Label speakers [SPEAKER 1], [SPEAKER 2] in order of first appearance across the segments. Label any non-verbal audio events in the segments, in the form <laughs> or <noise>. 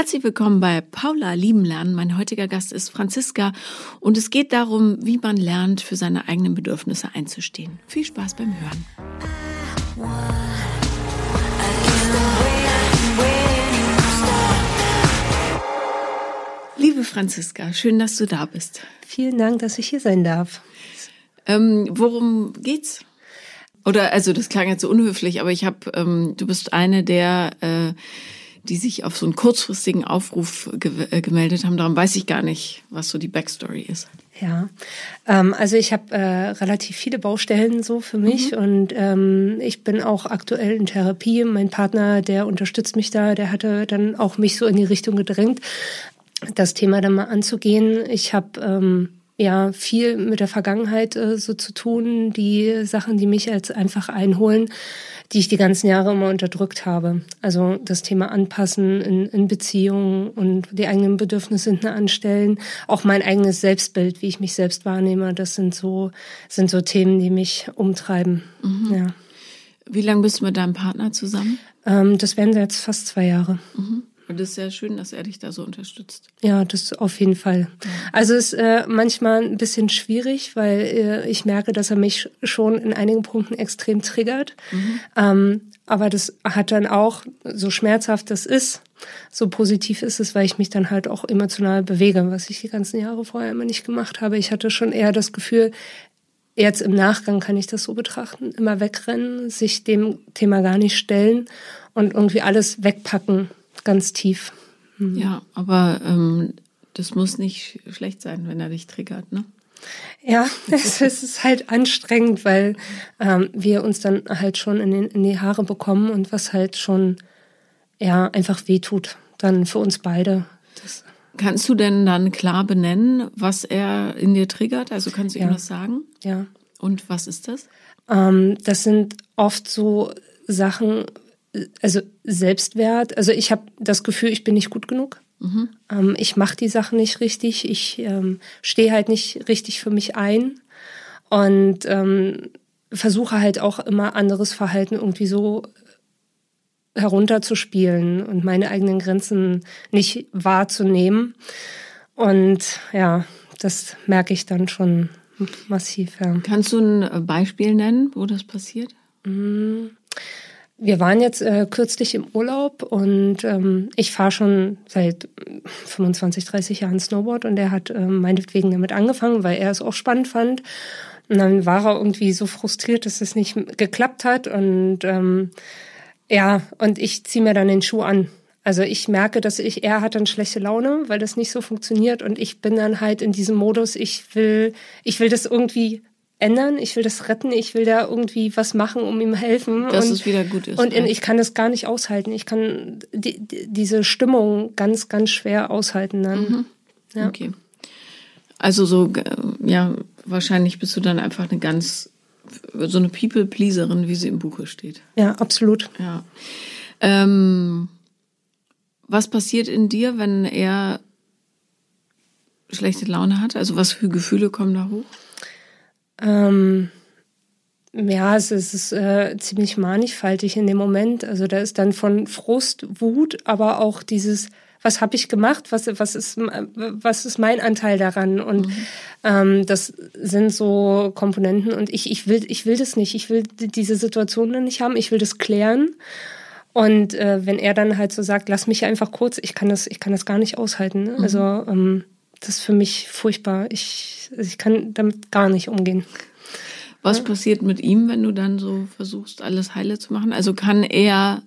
[SPEAKER 1] Herzlich willkommen bei Paula Lieben Lernen. Mein heutiger Gast ist Franziska und es geht darum, wie man lernt, für seine eigenen Bedürfnisse einzustehen. Viel Spaß beim Hören. Liebe Franziska, schön, dass du da bist.
[SPEAKER 2] Vielen Dank, dass ich hier sein darf.
[SPEAKER 1] Ähm, worum geht's? Oder also das klang jetzt so unhöflich, aber ich habe, ähm, du bist eine der äh, die sich auf so einen kurzfristigen Aufruf ge äh, gemeldet haben. Darum weiß ich gar nicht, was so die Backstory ist.
[SPEAKER 2] Ja, ähm, also ich habe äh, relativ viele Baustellen so für mich mhm. und ähm, ich bin auch aktuell in Therapie. Mein Partner, der unterstützt mich da, der hatte dann auch mich so in die Richtung gedrängt, das Thema dann mal anzugehen. Ich habe ähm, ja viel mit der Vergangenheit äh, so zu tun, die Sachen, die mich als einfach einholen die ich die ganzen Jahre immer unterdrückt habe. Also das Thema Anpassen in, in Beziehungen und die eigenen Bedürfnisse hinten anstellen, auch mein eigenes Selbstbild, wie ich mich selbst wahrnehme, das sind so, sind so Themen, die mich umtreiben. Mhm. Ja.
[SPEAKER 1] Wie lange bist du mit deinem Partner zusammen?
[SPEAKER 2] Ähm, das werden jetzt fast zwei Jahre.
[SPEAKER 1] Mhm. Und das ist sehr schön, dass er dich da so unterstützt.
[SPEAKER 2] Ja, das auf jeden Fall. Also es ist äh, manchmal ein bisschen schwierig, weil äh, ich merke, dass er mich schon in einigen Punkten extrem triggert. Mhm. Ähm, aber das hat dann auch, so schmerzhaft das ist, so positiv ist es, weil ich mich dann halt auch emotional bewege, was ich die ganzen Jahre vorher immer nicht gemacht habe. Ich hatte schon eher das Gefühl, jetzt im Nachgang kann ich das so betrachten, immer wegrennen, sich dem Thema gar nicht stellen und irgendwie alles wegpacken ganz tief.
[SPEAKER 1] Mhm. Ja, aber ähm, das muss nicht schlecht sein, wenn er dich triggert, ne?
[SPEAKER 2] Ja, <laughs> es, ist halt anstrengend, weil ähm, wir uns dann halt schon in, den, in die Haare bekommen und was halt schon ja einfach wehtut, dann für uns beide.
[SPEAKER 1] Das Kannst du denn dann klar benennen, was er in dir triggert? Also kannst du ja. ihm das sagen?
[SPEAKER 2] Ja.
[SPEAKER 1] Und was ist das?
[SPEAKER 2] Ähm, das sind oft so Sachen, also Selbstwert, also ich habe das Gefühl, ich bin nicht gut genug. Mhm. Ähm, ich mache die Sachen nicht richtig, ich ähm, stehe halt nicht richtig für mich ein und ähm, versuche halt auch immer anderes Verhalten irgendwie so herunterzuspielen und meine eigenen Grenzen nicht wahrzunehmen. Und ja, das merke ich dann schon massiv. Ja.
[SPEAKER 1] Kannst du ein Beispiel nennen, wo das passiert? Mhm.
[SPEAKER 2] Wir waren jetzt äh, kürzlich im Urlaub und ähm, ich fahre schon seit 25, 30 Jahren Snowboard und er hat ähm, meinetwegen damit angefangen, weil er es auch spannend fand. Und dann war er irgendwie so frustriert, dass es nicht geklappt hat und ähm, ja, und ich ziehe mir dann den Schuh an. Also ich merke, dass ich, er hat dann schlechte Laune, weil das nicht so funktioniert und ich bin dann halt in diesem Modus, ich will, ich will das irgendwie ändern, ich will das retten, ich will da irgendwie was machen, um ihm helfen.
[SPEAKER 1] Dass und, es wieder gut ist.
[SPEAKER 2] Und ja. ich kann das gar nicht aushalten. Ich kann die, die, diese Stimmung ganz, ganz schwer aushalten dann. Mhm.
[SPEAKER 1] Ja. Okay. Also so, ja, wahrscheinlich bist du dann einfach eine ganz, so eine People-Pleaserin, wie sie im Buche steht.
[SPEAKER 2] Ja, absolut.
[SPEAKER 1] Ja. Ähm, was passiert in dir, wenn er schlechte Laune hat? Also was für Gefühle kommen da hoch?
[SPEAKER 2] Ähm, ja, es ist äh, ziemlich mannigfaltig in dem Moment. Also da ist dann von Frust, Wut, aber auch dieses, was habe ich gemacht, was, was, ist, was ist mein Anteil daran? Und mhm. ähm, das sind so Komponenten und ich, ich, will, ich will das nicht. Ich will diese Situation dann nicht haben. Ich will das klären. Und äh, wenn er dann halt so sagt, lass mich einfach kurz, ich kann das, ich kann das gar nicht aushalten. Ne? Mhm. Also ähm, das ist für mich furchtbar. Ich, ich kann damit gar nicht umgehen.
[SPEAKER 1] Was ja. passiert mit ihm, wenn du dann so versuchst, alles heile zu machen? Also kann er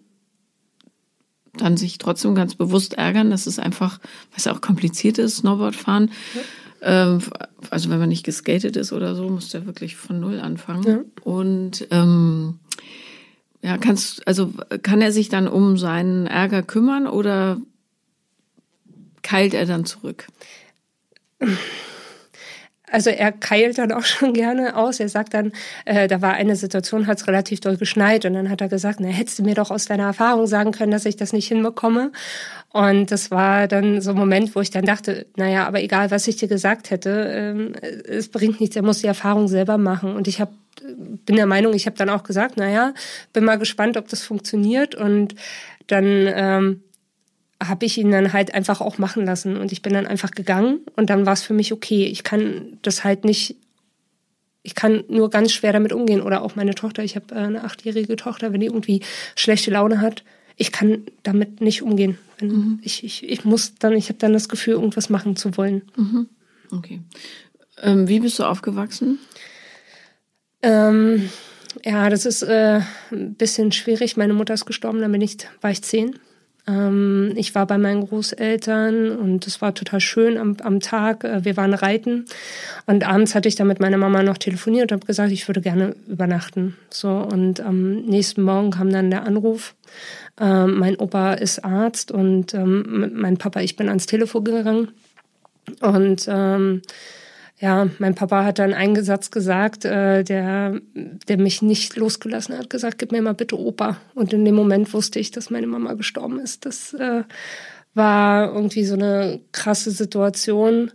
[SPEAKER 1] dann sich trotzdem ganz bewusst ärgern, dass es einfach, was auch kompliziert ist, Snowboard fahren. Ja. Ähm, also wenn man nicht geskatet ist oder so, muss der wirklich von null anfangen. Ja. Und ähm, ja, kannst, also kann er sich dann um seinen Ärger kümmern oder keilt er dann zurück?
[SPEAKER 2] Also er keilt dann auch <laughs> schon gerne aus. Er sagt dann, äh, da war eine Situation, hat es relativ doll geschneit und dann hat er gesagt, na, hättest du mir doch aus deiner Erfahrung sagen können, dass ich das nicht hinbekomme. Und das war dann so ein Moment, wo ich dann dachte, naja, aber egal, was ich dir gesagt hätte, ähm, es bringt nichts, er muss die Erfahrung selber machen. Und ich hab, bin der Meinung, ich habe dann auch gesagt, naja, bin mal gespannt, ob das funktioniert. Und dann ähm, habe ich ihn dann halt einfach auch machen lassen und ich bin dann einfach gegangen und dann war es für mich okay. Ich kann das halt nicht, ich kann nur ganz schwer damit umgehen oder auch meine Tochter. Ich habe äh, eine achtjährige Tochter, wenn die irgendwie schlechte Laune hat, ich kann damit nicht umgehen. Mhm. Ich, ich, ich muss dann, ich habe dann das Gefühl, irgendwas machen zu wollen.
[SPEAKER 1] Mhm. Okay. Ähm, wie bist du aufgewachsen?
[SPEAKER 2] Ähm, ja, das ist äh, ein bisschen schwierig. Meine Mutter ist gestorben, dann bin ich, war ich zehn. Ähm, ich war bei meinen Großeltern und es war total schön am, am Tag. Äh, wir waren reiten und abends hatte ich dann mit meiner Mama noch telefoniert und habe gesagt, ich würde gerne übernachten. So und am nächsten Morgen kam dann der Anruf. Ähm, mein Opa ist Arzt und ähm, mein Papa, ich bin ans Telefon gegangen und ähm, ja, mein Papa hat dann einen Satz gesagt, äh, der, der mich nicht losgelassen hat, gesagt, gib mir mal bitte Opa. Und in dem Moment wusste ich, dass meine Mama gestorben ist. Das äh, war irgendwie so eine krasse Situation.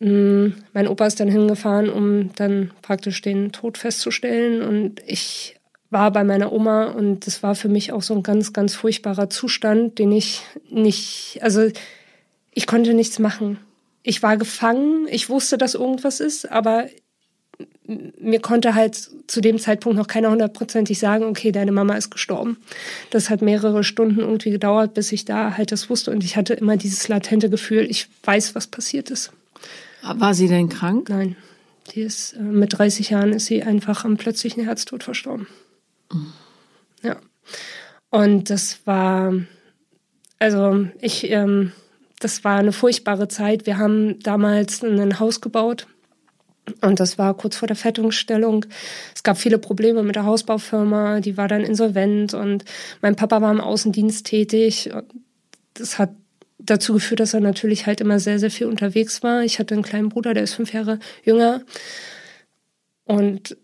[SPEAKER 2] Mhm. Mein Opa ist dann hingefahren, um dann praktisch den Tod festzustellen. Und ich war bei meiner Oma und das war für mich auch so ein ganz, ganz furchtbarer Zustand, den ich nicht, also ich konnte nichts machen ich war gefangen, ich wusste, dass irgendwas ist, aber mir konnte halt zu dem Zeitpunkt noch keiner hundertprozentig sagen, okay, deine Mama ist gestorben. Das hat mehrere Stunden irgendwie gedauert, bis ich da halt das wusste und ich hatte immer dieses latente Gefühl, ich weiß, was passiert ist.
[SPEAKER 1] War sie denn krank?
[SPEAKER 2] Nein. Die ist äh, mit 30 Jahren ist sie einfach am plötzlichen Herztod verstorben. Mhm. Ja. Und das war, also ich, ähm, das war eine furchtbare Zeit. Wir haben damals ein Haus gebaut. Und das war kurz vor der Fertigstellung. Es gab viele Probleme mit der Hausbaufirma, die war dann insolvent und mein Papa war im Außendienst tätig. Das hat dazu geführt, dass er natürlich halt immer sehr, sehr viel unterwegs war. Ich hatte einen kleinen Bruder, der ist fünf Jahre jünger. Und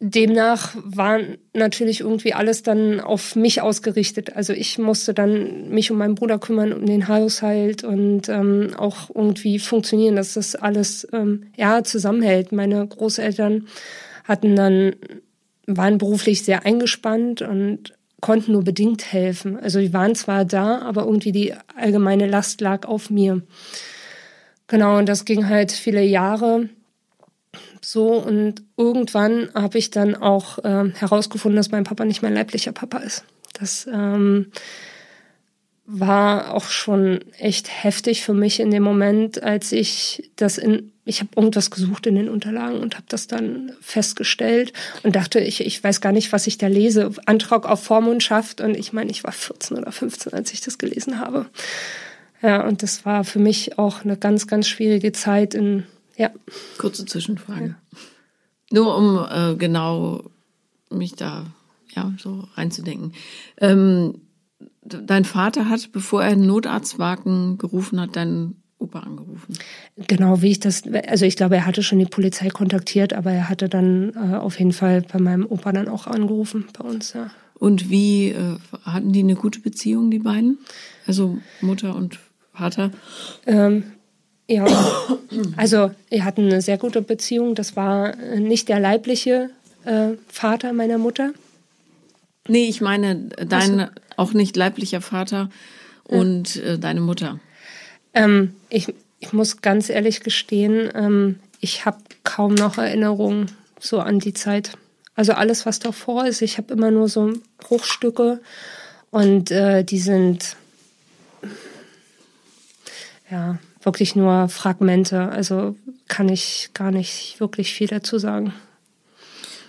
[SPEAKER 2] demnach war natürlich irgendwie alles dann auf mich ausgerichtet. Also ich musste dann mich um meinen Bruder kümmern, um den Haushalt und ähm, auch irgendwie funktionieren, dass das alles ähm, ja zusammenhält. Meine Großeltern hatten dann waren beruflich sehr eingespannt und konnten nur bedingt helfen. Also die waren zwar da, aber irgendwie die allgemeine Last lag auf mir. Genau, und das ging halt viele Jahre. So, und irgendwann habe ich dann auch äh, herausgefunden, dass mein Papa nicht mein leiblicher Papa ist. Das ähm, war auch schon echt heftig für mich in dem Moment, als ich das in, ich habe irgendwas gesucht in den Unterlagen und habe das dann festgestellt und dachte, ich, ich weiß gar nicht, was ich da lese. Antrag auf Vormundschaft und ich meine, ich war 14 oder 15, als ich das gelesen habe. Ja, und das war für mich auch eine ganz, ganz schwierige Zeit in ja.
[SPEAKER 1] Kurze Zwischenfrage. Ja. Nur um äh, genau mich da ja so reinzudenken. Ähm, dein Vater hat, bevor er einen Notarztwagen gerufen hat, deinen Opa angerufen.
[SPEAKER 2] Genau, wie ich das, also ich glaube, er hatte schon die Polizei kontaktiert, aber er hatte dann äh, auf jeden Fall bei meinem Opa dann auch angerufen bei uns, ja.
[SPEAKER 1] Und wie äh, hatten die eine gute Beziehung, die beiden? Also Mutter und Vater?
[SPEAKER 2] Ähm, ja, also wir hatten eine sehr gute Beziehung. Das war nicht der leibliche äh, Vater meiner Mutter.
[SPEAKER 1] Nee, ich meine dein so. auch nicht leiblicher Vater und äh, deine Mutter.
[SPEAKER 2] Ähm, ich, ich muss ganz ehrlich gestehen, ähm, ich habe kaum noch Erinnerungen so an die Zeit. Also alles, was davor ist, ich habe immer nur so Bruchstücke und äh, die sind ja wirklich nur Fragmente. Also kann ich gar nicht wirklich viel dazu sagen.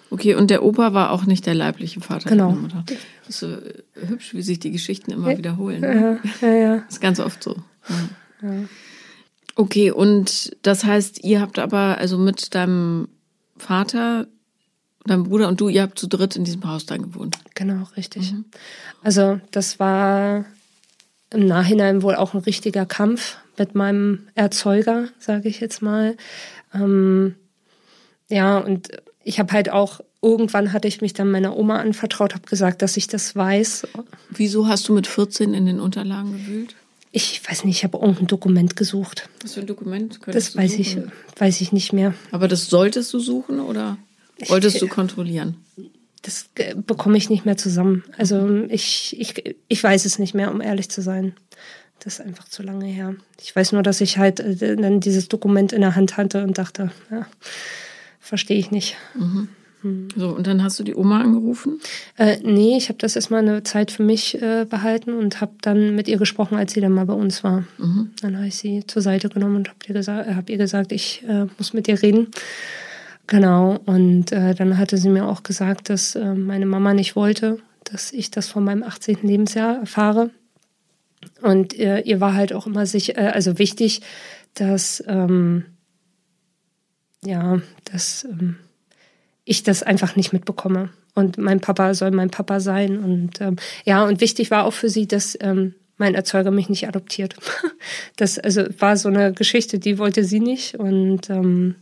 [SPEAKER 1] Okay, und der Opa war auch nicht der leibliche Vater
[SPEAKER 2] genau. deiner
[SPEAKER 1] Mutter. Das ist so hübsch, wie sich die Geschichten immer
[SPEAKER 2] ja,
[SPEAKER 1] wiederholen. Ne?
[SPEAKER 2] Ja, ja, ja.
[SPEAKER 1] Das <laughs> ist ganz oft so. Ja. Okay, und das heißt, ihr habt aber also mit deinem Vater, deinem Bruder und du, ihr habt zu dritt in diesem Haus dann gewohnt.
[SPEAKER 2] Genau, richtig. Mhm. Also das war im Nachhinein wohl auch ein richtiger Kampf, mit meinem Erzeuger, sage ich jetzt mal. Ähm, ja, und ich habe halt auch, irgendwann hatte ich mich dann meiner Oma anvertraut, habe gesagt, dass ich das weiß.
[SPEAKER 1] Wieso hast du mit 14 in den Unterlagen gewühlt?
[SPEAKER 2] Ich weiß nicht, ich habe irgendein Dokument gesucht.
[SPEAKER 1] Was für ein Dokument?
[SPEAKER 2] Das weiß ich, weiß ich nicht mehr.
[SPEAKER 1] Aber das solltest du suchen oder wolltest ich, du kontrollieren?
[SPEAKER 2] Das bekomme ich nicht mehr zusammen. Also ich, ich, ich weiß es nicht mehr, um ehrlich zu sein. Das ist einfach zu lange her. Ich weiß nur, dass ich halt äh, dann dieses Dokument in der Hand hatte und dachte, ja, verstehe ich nicht.
[SPEAKER 1] Mhm. So, und dann hast du die Oma angerufen?
[SPEAKER 2] Äh, nee, ich habe das erstmal eine Zeit für mich äh, behalten und habe dann mit ihr gesprochen, als sie dann mal bei uns war. Mhm. Dann habe ich sie zur Seite genommen und habe ihr, gesagt, hab ihr gesagt, ich äh, muss mit ihr reden. Genau, und äh, dann hatte sie mir auch gesagt, dass äh, meine Mama nicht wollte, dass ich das von meinem 18. Lebensjahr erfahre. Und äh, ihr war halt auch immer sich, äh, also wichtig, dass ähm, ja, dass ähm, ich das einfach nicht mitbekomme. Und mein Papa soll mein Papa sein. Und ähm, ja, und wichtig war auch für sie, dass ähm, mein Erzeuger mich nicht adoptiert. <laughs> Das also war so eine Geschichte, die wollte sie nicht. Und ähm,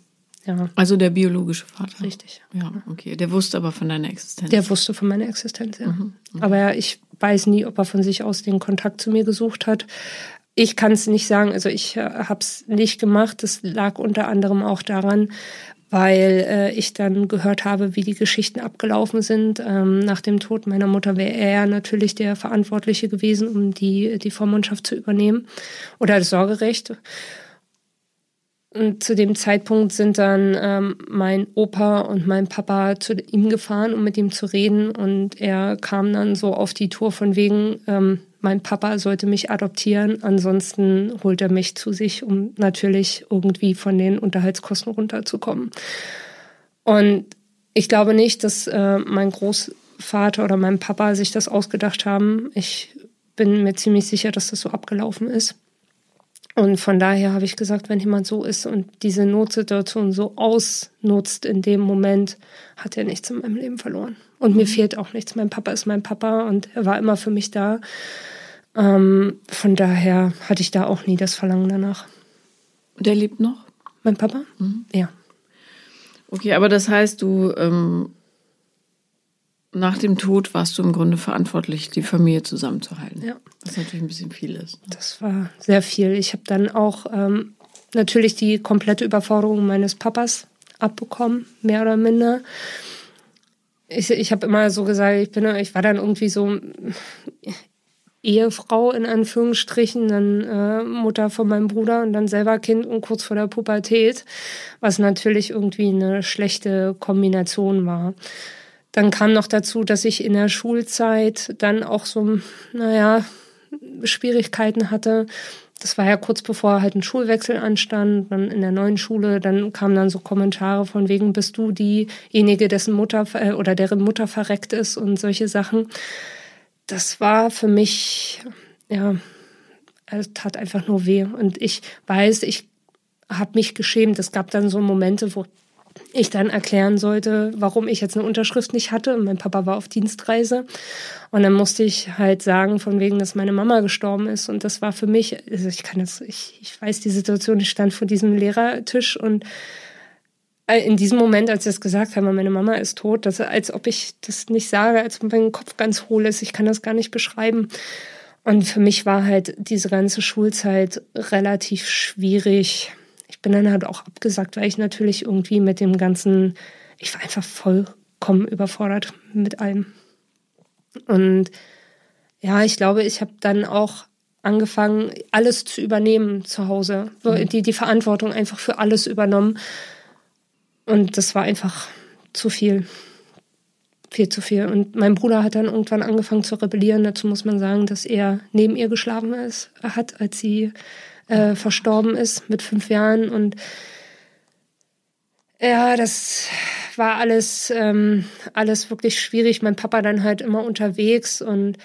[SPEAKER 2] ja.
[SPEAKER 1] Also der biologische Vater.
[SPEAKER 2] Richtig.
[SPEAKER 1] Ja, okay. Der wusste aber von deiner Existenz.
[SPEAKER 2] Der wusste von meiner Existenz, ja. Mhm, okay. Aber ja, ich weiß nie, ob er von sich aus den Kontakt zu mir gesucht hat. Ich kann es nicht sagen, also ich äh, habe es nicht gemacht. Das lag unter anderem auch daran, weil äh, ich dann gehört habe, wie die Geschichten abgelaufen sind. Ähm, nach dem Tod meiner Mutter wäre er natürlich der Verantwortliche gewesen, um die, die Vormundschaft zu übernehmen oder das Sorgerecht. Und zu dem Zeitpunkt sind dann ähm, mein Opa und mein Papa zu ihm gefahren, um mit ihm zu reden. Und er kam dann so auf die Tour von wegen, ähm, mein Papa sollte mich adoptieren, ansonsten holt er mich zu sich, um natürlich irgendwie von den Unterhaltskosten runterzukommen. Und ich glaube nicht, dass äh, mein Großvater oder mein Papa sich das ausgedacht haben. Ich bin mir ziemlich sicher, dass das so abgelaufen ist. Und von daher habe ich gesagt, wenn jemand so ist und diese Notsituation so ausnutzt in dem Moment, hat er nichts in meinem Leben verloren. Und mir mhm. fehlt auch nichts. Mein Papa ist mein Papa und er war immer für mich da. Ähm, von daher hatte ich da auch nie das Verlangen danach.
[SPEAKER 1] Und er lebt noch?
[SPEAKER 2] Mein Papa? Mhm. Ja.
[SPEAKER 1] Okay, aber das heißt, du ähm, nach dem Tod warst du im Grunde verantwortlich, die Familie zusammenzuhalten.
[SPEAKER 2] Ja.
[SPEAKER 1] Was natürlich ein bisschen viel ist. Ne?
[SPEAKER 2] Das war sehr viel. Ich habe dann auch ähm, natürlich die komplette Überforderung meines Papas abbekommen, mehr oder minder. Ich, ich habe immer so gesagt, ich bin, ich war dann irgendwie so Ehefrau in Anführungsstrichen, dann äh, Mutter von meinem Bruder und dann selber Kind und kurz vor der Pubertät, was natürlich irgendwie eine schlechte Kombination war. Dann kam noch dazu, dass ich in der Schulzeit dann auch so, naja, Schwierigkeiten hatte. Das war ja kurz bevor halt ein Schulwechsel anstand, dann in der neuen Schule, dann kamen dann so Kommentare von wegen, bist du diejenige, dessen Mutter äh, oder deren Mutter verreckt ist und solche Sachen das war für mich, ja, es tat einfach nur weh. Und ich weiß, ich habe mich geschämt. Es gab dann so Momente, wo ich dann erklären sollte, warum ich jetzt eine Unterschrift nicht hatte. Und mein Papa war auf Dienstreise. Und dann musste ich halt sagen, von wegen, dass meine Mama gestorben ist. Und das war für mich, also ich kann das, ich, ich weiß die Situation, ich stand vor diesem Lehrertisch und äh, in diesem Moment, als sie das gesagt haben, meine Mama ist tot, dass, als ob ich das nicht sage, als ob mein Kopf ganz hohl ist. Ich kann das gar nicht beschreiben. Und für mich war halt diese ganze Schulzeit relativ schwierig. Ich bin dann halt auch abgesagt, weil ich natürlich irgendwie mit dem ganzen, ich war einfach vollkommen überfordert mit allem. Und ja, ich glaube, ich habe dann auch angefangen, alles zu übernehmen zu Hause. Mhm. Die, die Verantwortung einfach für alles übernommen. Und das war einfach zu viel. Viel zu viel. Und mein Bruder hat dann irgendwann angefangen zu rebellieren. Dazu muss man sagen, dass er neben ihr geschlafen ist, hat, als sie äh, verstorben ist mit fünf Jahren. Und ja, das war alles, ähm, alles wirklich schwierig. Mein Papa dann halt immer unterwegs und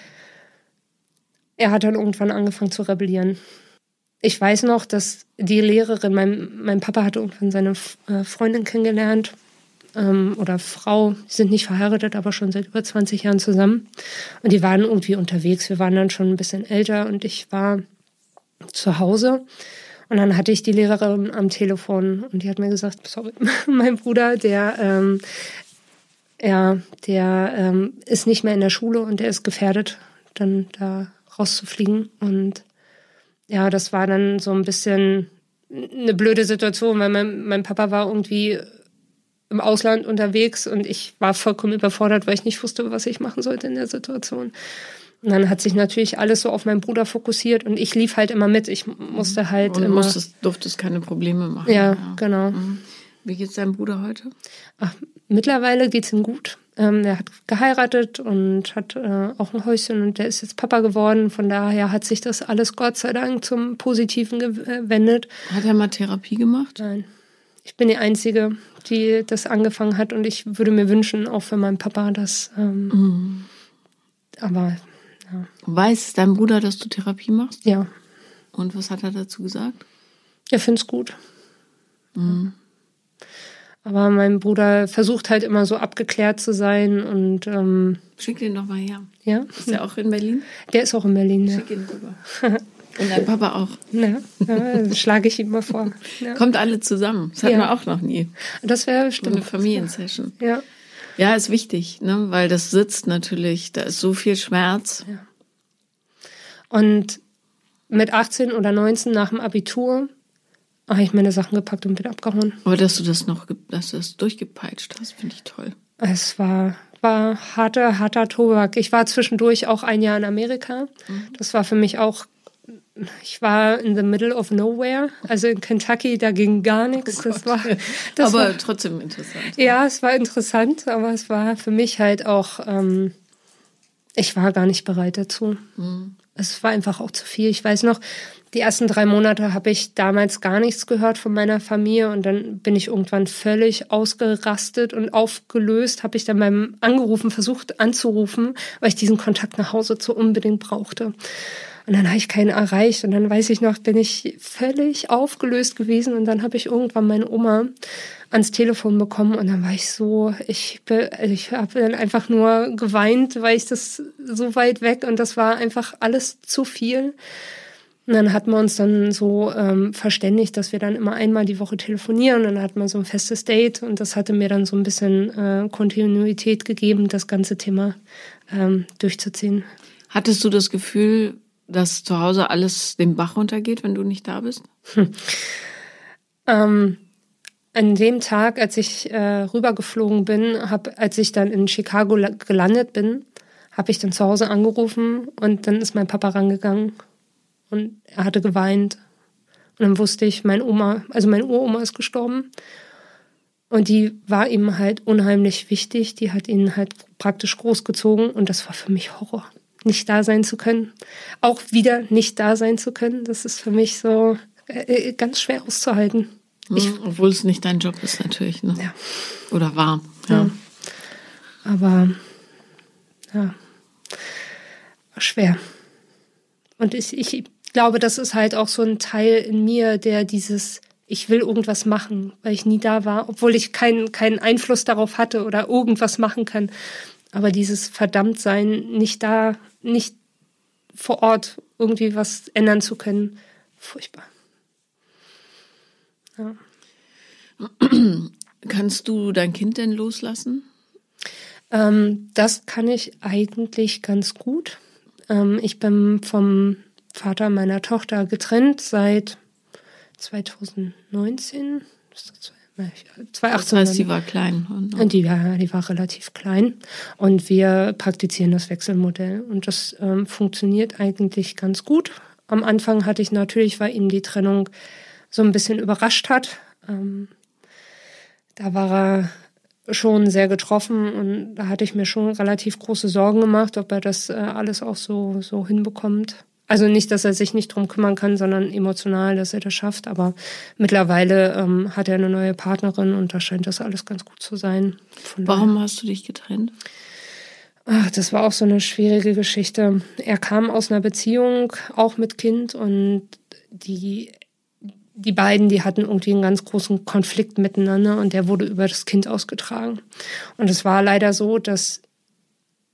[SPEAKER 2] er hat dann irgendwann angefangen zu rebellieren ich weiß noch, dass die Lehrerin, mein, mein Papa hatte irgendwann seine äh, Freundin kennengelernt ähm, oder Frau, die sind nicht verheiratet, aber schon seit über 20 Jahren zusammen. Und die waren irgendwie unterwegs. Wir waren dann schon ein bisschen älter und ich war zu Hause. Und dann hatte ich die Lehrerin am Telefon und die hat mir gesagt, sorry, <laughs> mein Bruder, der, ähm, ja, der ähm, ist nicht mehr in der Schule und der ist gefährdet, dann da rauszufliegen. Und ja, das war dann so ein bisschen eine blöde Situation, weil mein, mein Papa war irgendwie im Ausland unterwegs und ich war vollkommen überfordert, weil ich nicht wusste, was ich machen sollte in der Situation. Und dann hat sich natürlich alles so auf meinen Bruder fokussiert und ich lief halt immer mit. Ich musste halt
[SPEAKER 1] Und du
[SPEAKER 2] immer.
[SPEAKER 1] musstest, durftest keine Probleme machen.
[SPEAKER 2] ja, genau.
[SPEAKER 1] Mhm. Wie geht's deinem Bruder heute?
[SPEAKER 2] Ach, mittlerweile geht's ihm gut. Ähm, der hat geheiratet und hat äh, auch ein Häuschen und der ist jetzt Papa geworden. Von daher hat sich das alles Gott sei Dank zum Positiven gewendet.
[SPEAKER 1] Hat er mal Therapie gemacht?
[SPEAKER 2] Nein, ich bin die Einzige, die das angefangen hat und ich würde mir wünschen, auch für meinen Papa, dass. Ähm,
[SPEAKER 1] Mhm.
[SPEAKER 2] Aber
[SPEAKER 1] Weiß dein Bruder, dass du Therapie machst?
[SPEAKER 2] ja,
[SPEAKER 1] Und was hat er dazu gesagt?
[SPEAKER 2] er find's gut.
[SPEAKER 1] Mhm.
[SPEAKER 2] Aber mein Bruder versucht halt immer so abgeklärt zu sein und ähm,
[SPEAKER 1] Schick den doch mal her.
[SPEAKER 2] ja,
[SPEAKER 1] Ist er auch in Berlin?
[SPEAKER 2] der ist auch in Berlin. Ja,
[SPEAKER 1] Schick ihn rüber. Und dein Papa auch. <laughs>
[SPEAKER 2] ja, ja schlage ich ihm mal vor. Ja.
[SPEAKER 1] Kommt alle zusammen. Das hatten
[SPEAKER 2] Ja.
[SPEAKER 1] wir auch noch nie.
[SPEAKER 2] Das wäre
[SPEAKER 1] So eine
[SPEAKER 2] bestimmt.
[SPEAKER 1] Familiensession.
[SPEAKER 2] Ja.
[SPEAKER 1] Ja, ist wichtig, ne? weil das sitzt natürlich, da ist so viel Schmerz.
[SPEAKER 2] Und mit 18 oder 19 nach dem Abitur habe ich meine Sachen gepackt und bin abgehauen.
[SPEAKER 1] Aber dass du das noch, dass du das durchgepeitscht hast, finde ich toll.
[SPEAKER 2] Es war, war harter, harter Tobak. Ich war zwischendurch auch ein Jahr in Amerika.
[SPEAKER 1] Mhm.
[SPEAKER 2] Das war für mich auch, ich war in the middle of nowhere. Also in Kentucky, da ging gar nichts. das war, das
[SPEAKER 1] Oh Aber
[SPEAKER 2] war,
[SPEAKER 1] trotzdem interessant.
[SPEAKER 2] ja, es war interessant, aber es war für mich halt auch, ähm, ich war gar nicht bereit dazu.
[SPEAKER 1] Mhm.
[SPEAKER 2] Es war einfach auch zu viel. Ich weiß noch, die ersten drei Monate habe ich damals gar nichts gehört von meiner Familie und dann bin ich irgendwann völlig ausgerastet und aufgelöst. Habe ich dann beim Angerufen versucht anzurufen, weil ich diesen Kontakt nach Hause zu unbedingt brauchte. Und dann habe ich keinen erreicht und dann weiß ich noch, bin ich völlig aufgelöst gewesen und dann habe ich irgendwann meine Oma ans Telefon bekommen und dann war ich so, ich, also ich habe dann einfach nur geweint, weil ich das so weit weg und das war einfach alles zu viel. Und dann hatten wir uns dann so ähm, verständigt, dass wir dann immer einmal die Woche telefonieren und dann hatten wir so ein festes Date und das hatte mir dann so ein bisschen äh, Kontinuität gegeben, das ganze Thema ähm, durchzuziehen.
[SPEAKER 1] Hattest du das Gefühl, dass zu Hause alles den Bach runtergeht, wenn du nicht da bist?
[SPEAKER 2] Ähm, an dem Tag, als ich äh, rübergeflogen bin, hab, als ich dann in Chicago la- gelandet bin, habe ich dann zu Hause angerufen und dann ist mein Papa rangegangen und er hatte geweint. Und dann wusste ich, mein Oma, also meine Uroma ist gestorben. Und die war ihm halt unheimlich wichtig. Die hat ihn halt praktisch großgezogen und das war für mich Horror. Nicht da sein zu können. Auch wieder nicht da sein zu können. Das ist für mich so äh, ganz schwer auszuhalten.
[SPEAKER 1] Ich, Obwohl es nicht dein Job ist, natürlich. Ne?
[SPEAKER 2] Ja.
[SPEAKER 1] Oder war. Ja.
[SPEAKER 2] Ja. Aber ja, schwer. Und ich, ich glaube, das ist halt auch so ein Teil in mir, der dieses, ich will irgendwas machen, weil ich nie da war, obwohl ich keinen keinen Einfluss darauf hatte oder irgendwas machen kann. Aber dieses Verdammtsein, nicht da, nicht vor Ort irgendwie was ändern zu können, furchtbar. Ja. <clears throat>
[SPEAKER 1] Kannst du dein Kind denn loslassen?
[SPEAKER 2] Ähm, das kann ich eigentlich ganz gut. Ähm, ich bin vom Vater meiner Tochter getrennt seit 2019. Ist das 2018.
[SPEAKER 1] heißt, sie war klein. Und,
[SPEAKER 2] die, war, die war relativ klein. Und wir praktizieren das Wechselmodell. Und das ähm, funktioniert eigentlich ganz gut. Am Anfang hatte ich natürlich, weil ihn die Trennung so ein bisschen überrascht hat. Ähm, da war er schon sehr getroffen und da hatte ich mir schon relativ große Sorgen gemacht, ob er das äh, alles auch so, so hinbekommt. Also nicht, dass er sich nicht drum kümmern kann, sondern emotional, dass er das schafft. Aber mittlerweile ähm, hat er eine neue Partnerin und da scheint das alles ganz gut zu sein. Von
[SPEAKER 1] Warum hast du dich getrennt?
[SPEAKER 2] Ach, das war auch so eine schwierige Geschichte. Er kam aus einer Beziehung, auch mit Kind, und die, die beiden, die hatten irgendwie einen ganz großen Konflikt miteinander und der wurde über das Kind ausgetragen. Und es war leider so, dass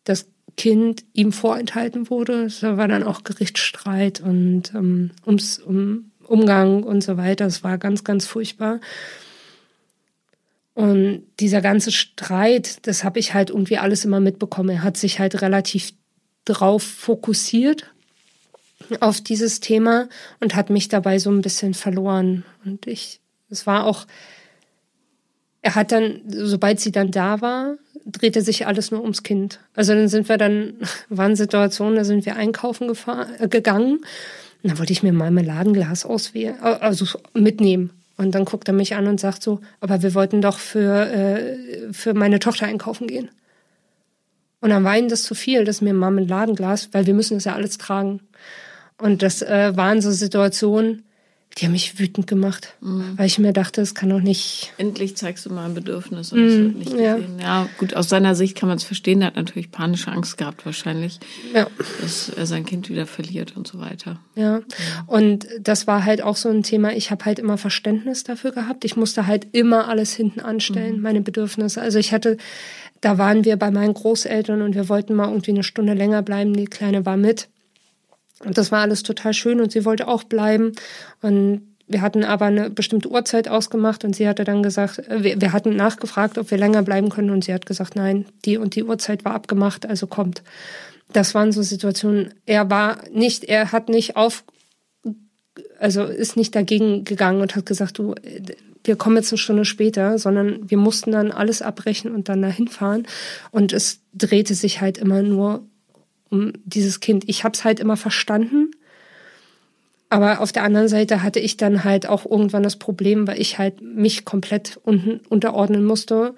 [SPEAKER 2] das Kind ihm vorenthalten wurde. Es war dann auch Gerichtsstreit und ähm, ums um Umgang und so weiter. Es war ganz, ganz furchtbar. Und dieser ganze Streit, das habe ich halt irgendwie alles immer mitbekommen. Er hat sich halt relativ drauf fokussiert auf dieses Thema und hat mich dabei so ein bisschen verloren. Und ich, es war auch, er hat dann, sobald sie dann da war, drehte sich alles nur ums Kind. Also dann sind wir dann, <laughs> waren Situationen, da sind wir einkaufen gefahren, äh, gegangen. Und da wollte ich mir mal Marmeladenglas auswählen, äh, also mitnehmen. Und dann guckt er mich an und sagt so, aber wir wollten doch für, äh, für meine Tochter einkaufen gehen. Und dann war ihm das zu viel, das mir ein Marmeladenglas, weil wir müssen das ja alles tragen. Und das äh, waren so Situationen, die haben mich wütend gemacht, mhm. weil ich mir dachte, es kann doch nicht.
[SPEAKER 1] Endlich zeigst du mal ein Bedürfnis und es mhm, wird nicht gesehen. Ja. ja, gut, aus seiner Sicht kann man es verstehen. Er hat natürlich panische Angst gehabt, wahrscheinlich, ja. dass er sein Kind wieder verliert und so weiter.
[SPEAKER 2] Ja, und das war halt auch so ein Thema. Ich habe halt immer Verständnis dafür gehabt. Ich musste halt immer alles hinten anstellen, mhm. meine Bedürfnisse. Also ich hatte, da waren wir bei meinen Großeltern und wir wollten mal irgendwie eine Stunde länger bleiben. Die Kleine war mit. Und das war alles total schön und sie wollte auch bleiben. Und wir hatten aber eine bestimmte Uhrzeit ausgemacht und sie hatte dann gesagt, äh, wir, wir hatten nachgefragt, ob wir länger bleiben können und sie hat gesagt, nein, die und die Uhrzeit war abgemacht, also kommt. Das waren so Situationen. Er war nicht, er hat nicht auf, also ist nicht dagegen gegangen und hat gesagt, du, wir kommen jetzt eine Stunde später, sondern wir mussten dann alles abbrechen und dann dahin fahren. Und es drehte sich halt immer nur um dieses Kind. Ich habe es halt immer verstanden. Aber auf der anderen Seite hatte ich dann halt auch irgendwann das Problem, weil ich halt mich komplett unten unterordnen musste.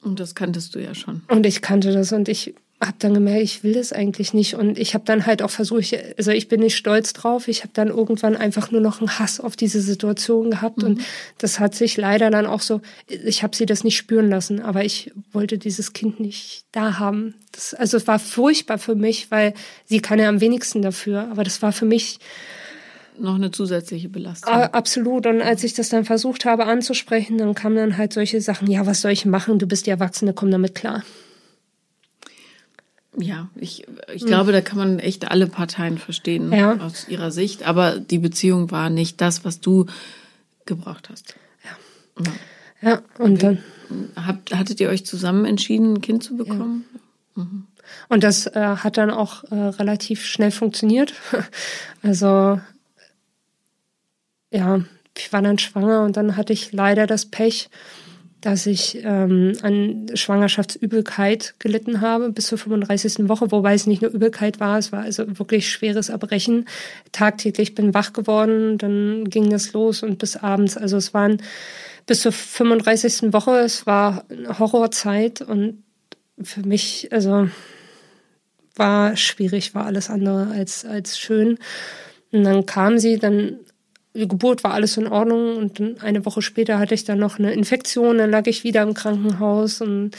[SPEAKER 1] Und das kanntest du ja schon.
[SPEAKER 2] Und ich kannte das und ich habe dann gemerkt, ich will das eigentlich nicht. Und ich habe dann halt auch versucht, also ich bin nicht stolz drauf. Ich habe dann irgendwann einfach nur noch einen Hass auf diese Situation gehabt. Mhm. Und das hat sich leider dann auch so, ich habe sie das nicht spüren lassen, aber ich wollte dieses Kind nicht da haben. Das, also es war furchtbar für mich, weil sie kann ja am wenigsten dafür. Aber das war für mich
[SPEAKER 1] noch eine zusätzliche Belastung.
[SPEAKER 2] Absolut. Und als ich das dann versucht habe anzusprechen, dann kamen dann halt solche Sachen, ja, was soll ich machen? Du bist die Erwachsene, komm damit klar.
[SPEAKER 1] Ja, ich, ich glaube, da kann man echt alle Parteien verstehen ja. aus ihrer Sicht. Aber die Beziehung war nicht das, was du gebraucht hast.
[SPEAKER 2] Ja. Ja, ja und dann.
[SPEAKER 1] Habt, hattet ihr euch zusammen entschieden, ein Kind zu bekommen?
[SPEAKER 2] Ja. Mhm. Und das äh, hat dann auch äh, relativ schnell funktioniert. <laughs> Also, ja, ich war dann schwanger und dann hatte ich leider das Pech, dass ich ähm, an Schwangerschaftsübelkeit gelitten habe bis zur 35. Woche, wobei es nicht nur Übelkeit war, es war also wirklich schweres Erbrechen. Tagtäglich bin wach geworden, dann ging das los und bis abends. Also es waren bis zur 35. Woche, es war eine Horrorzeit und für mich, also war schwierig, war alles andere als, als schön. Und dann kam sie, dann Geburt war alles in Ordnung und dann eine Woche später hatte ich dann noch eine Infektion, dann lag ich wieder im Krankenhaus und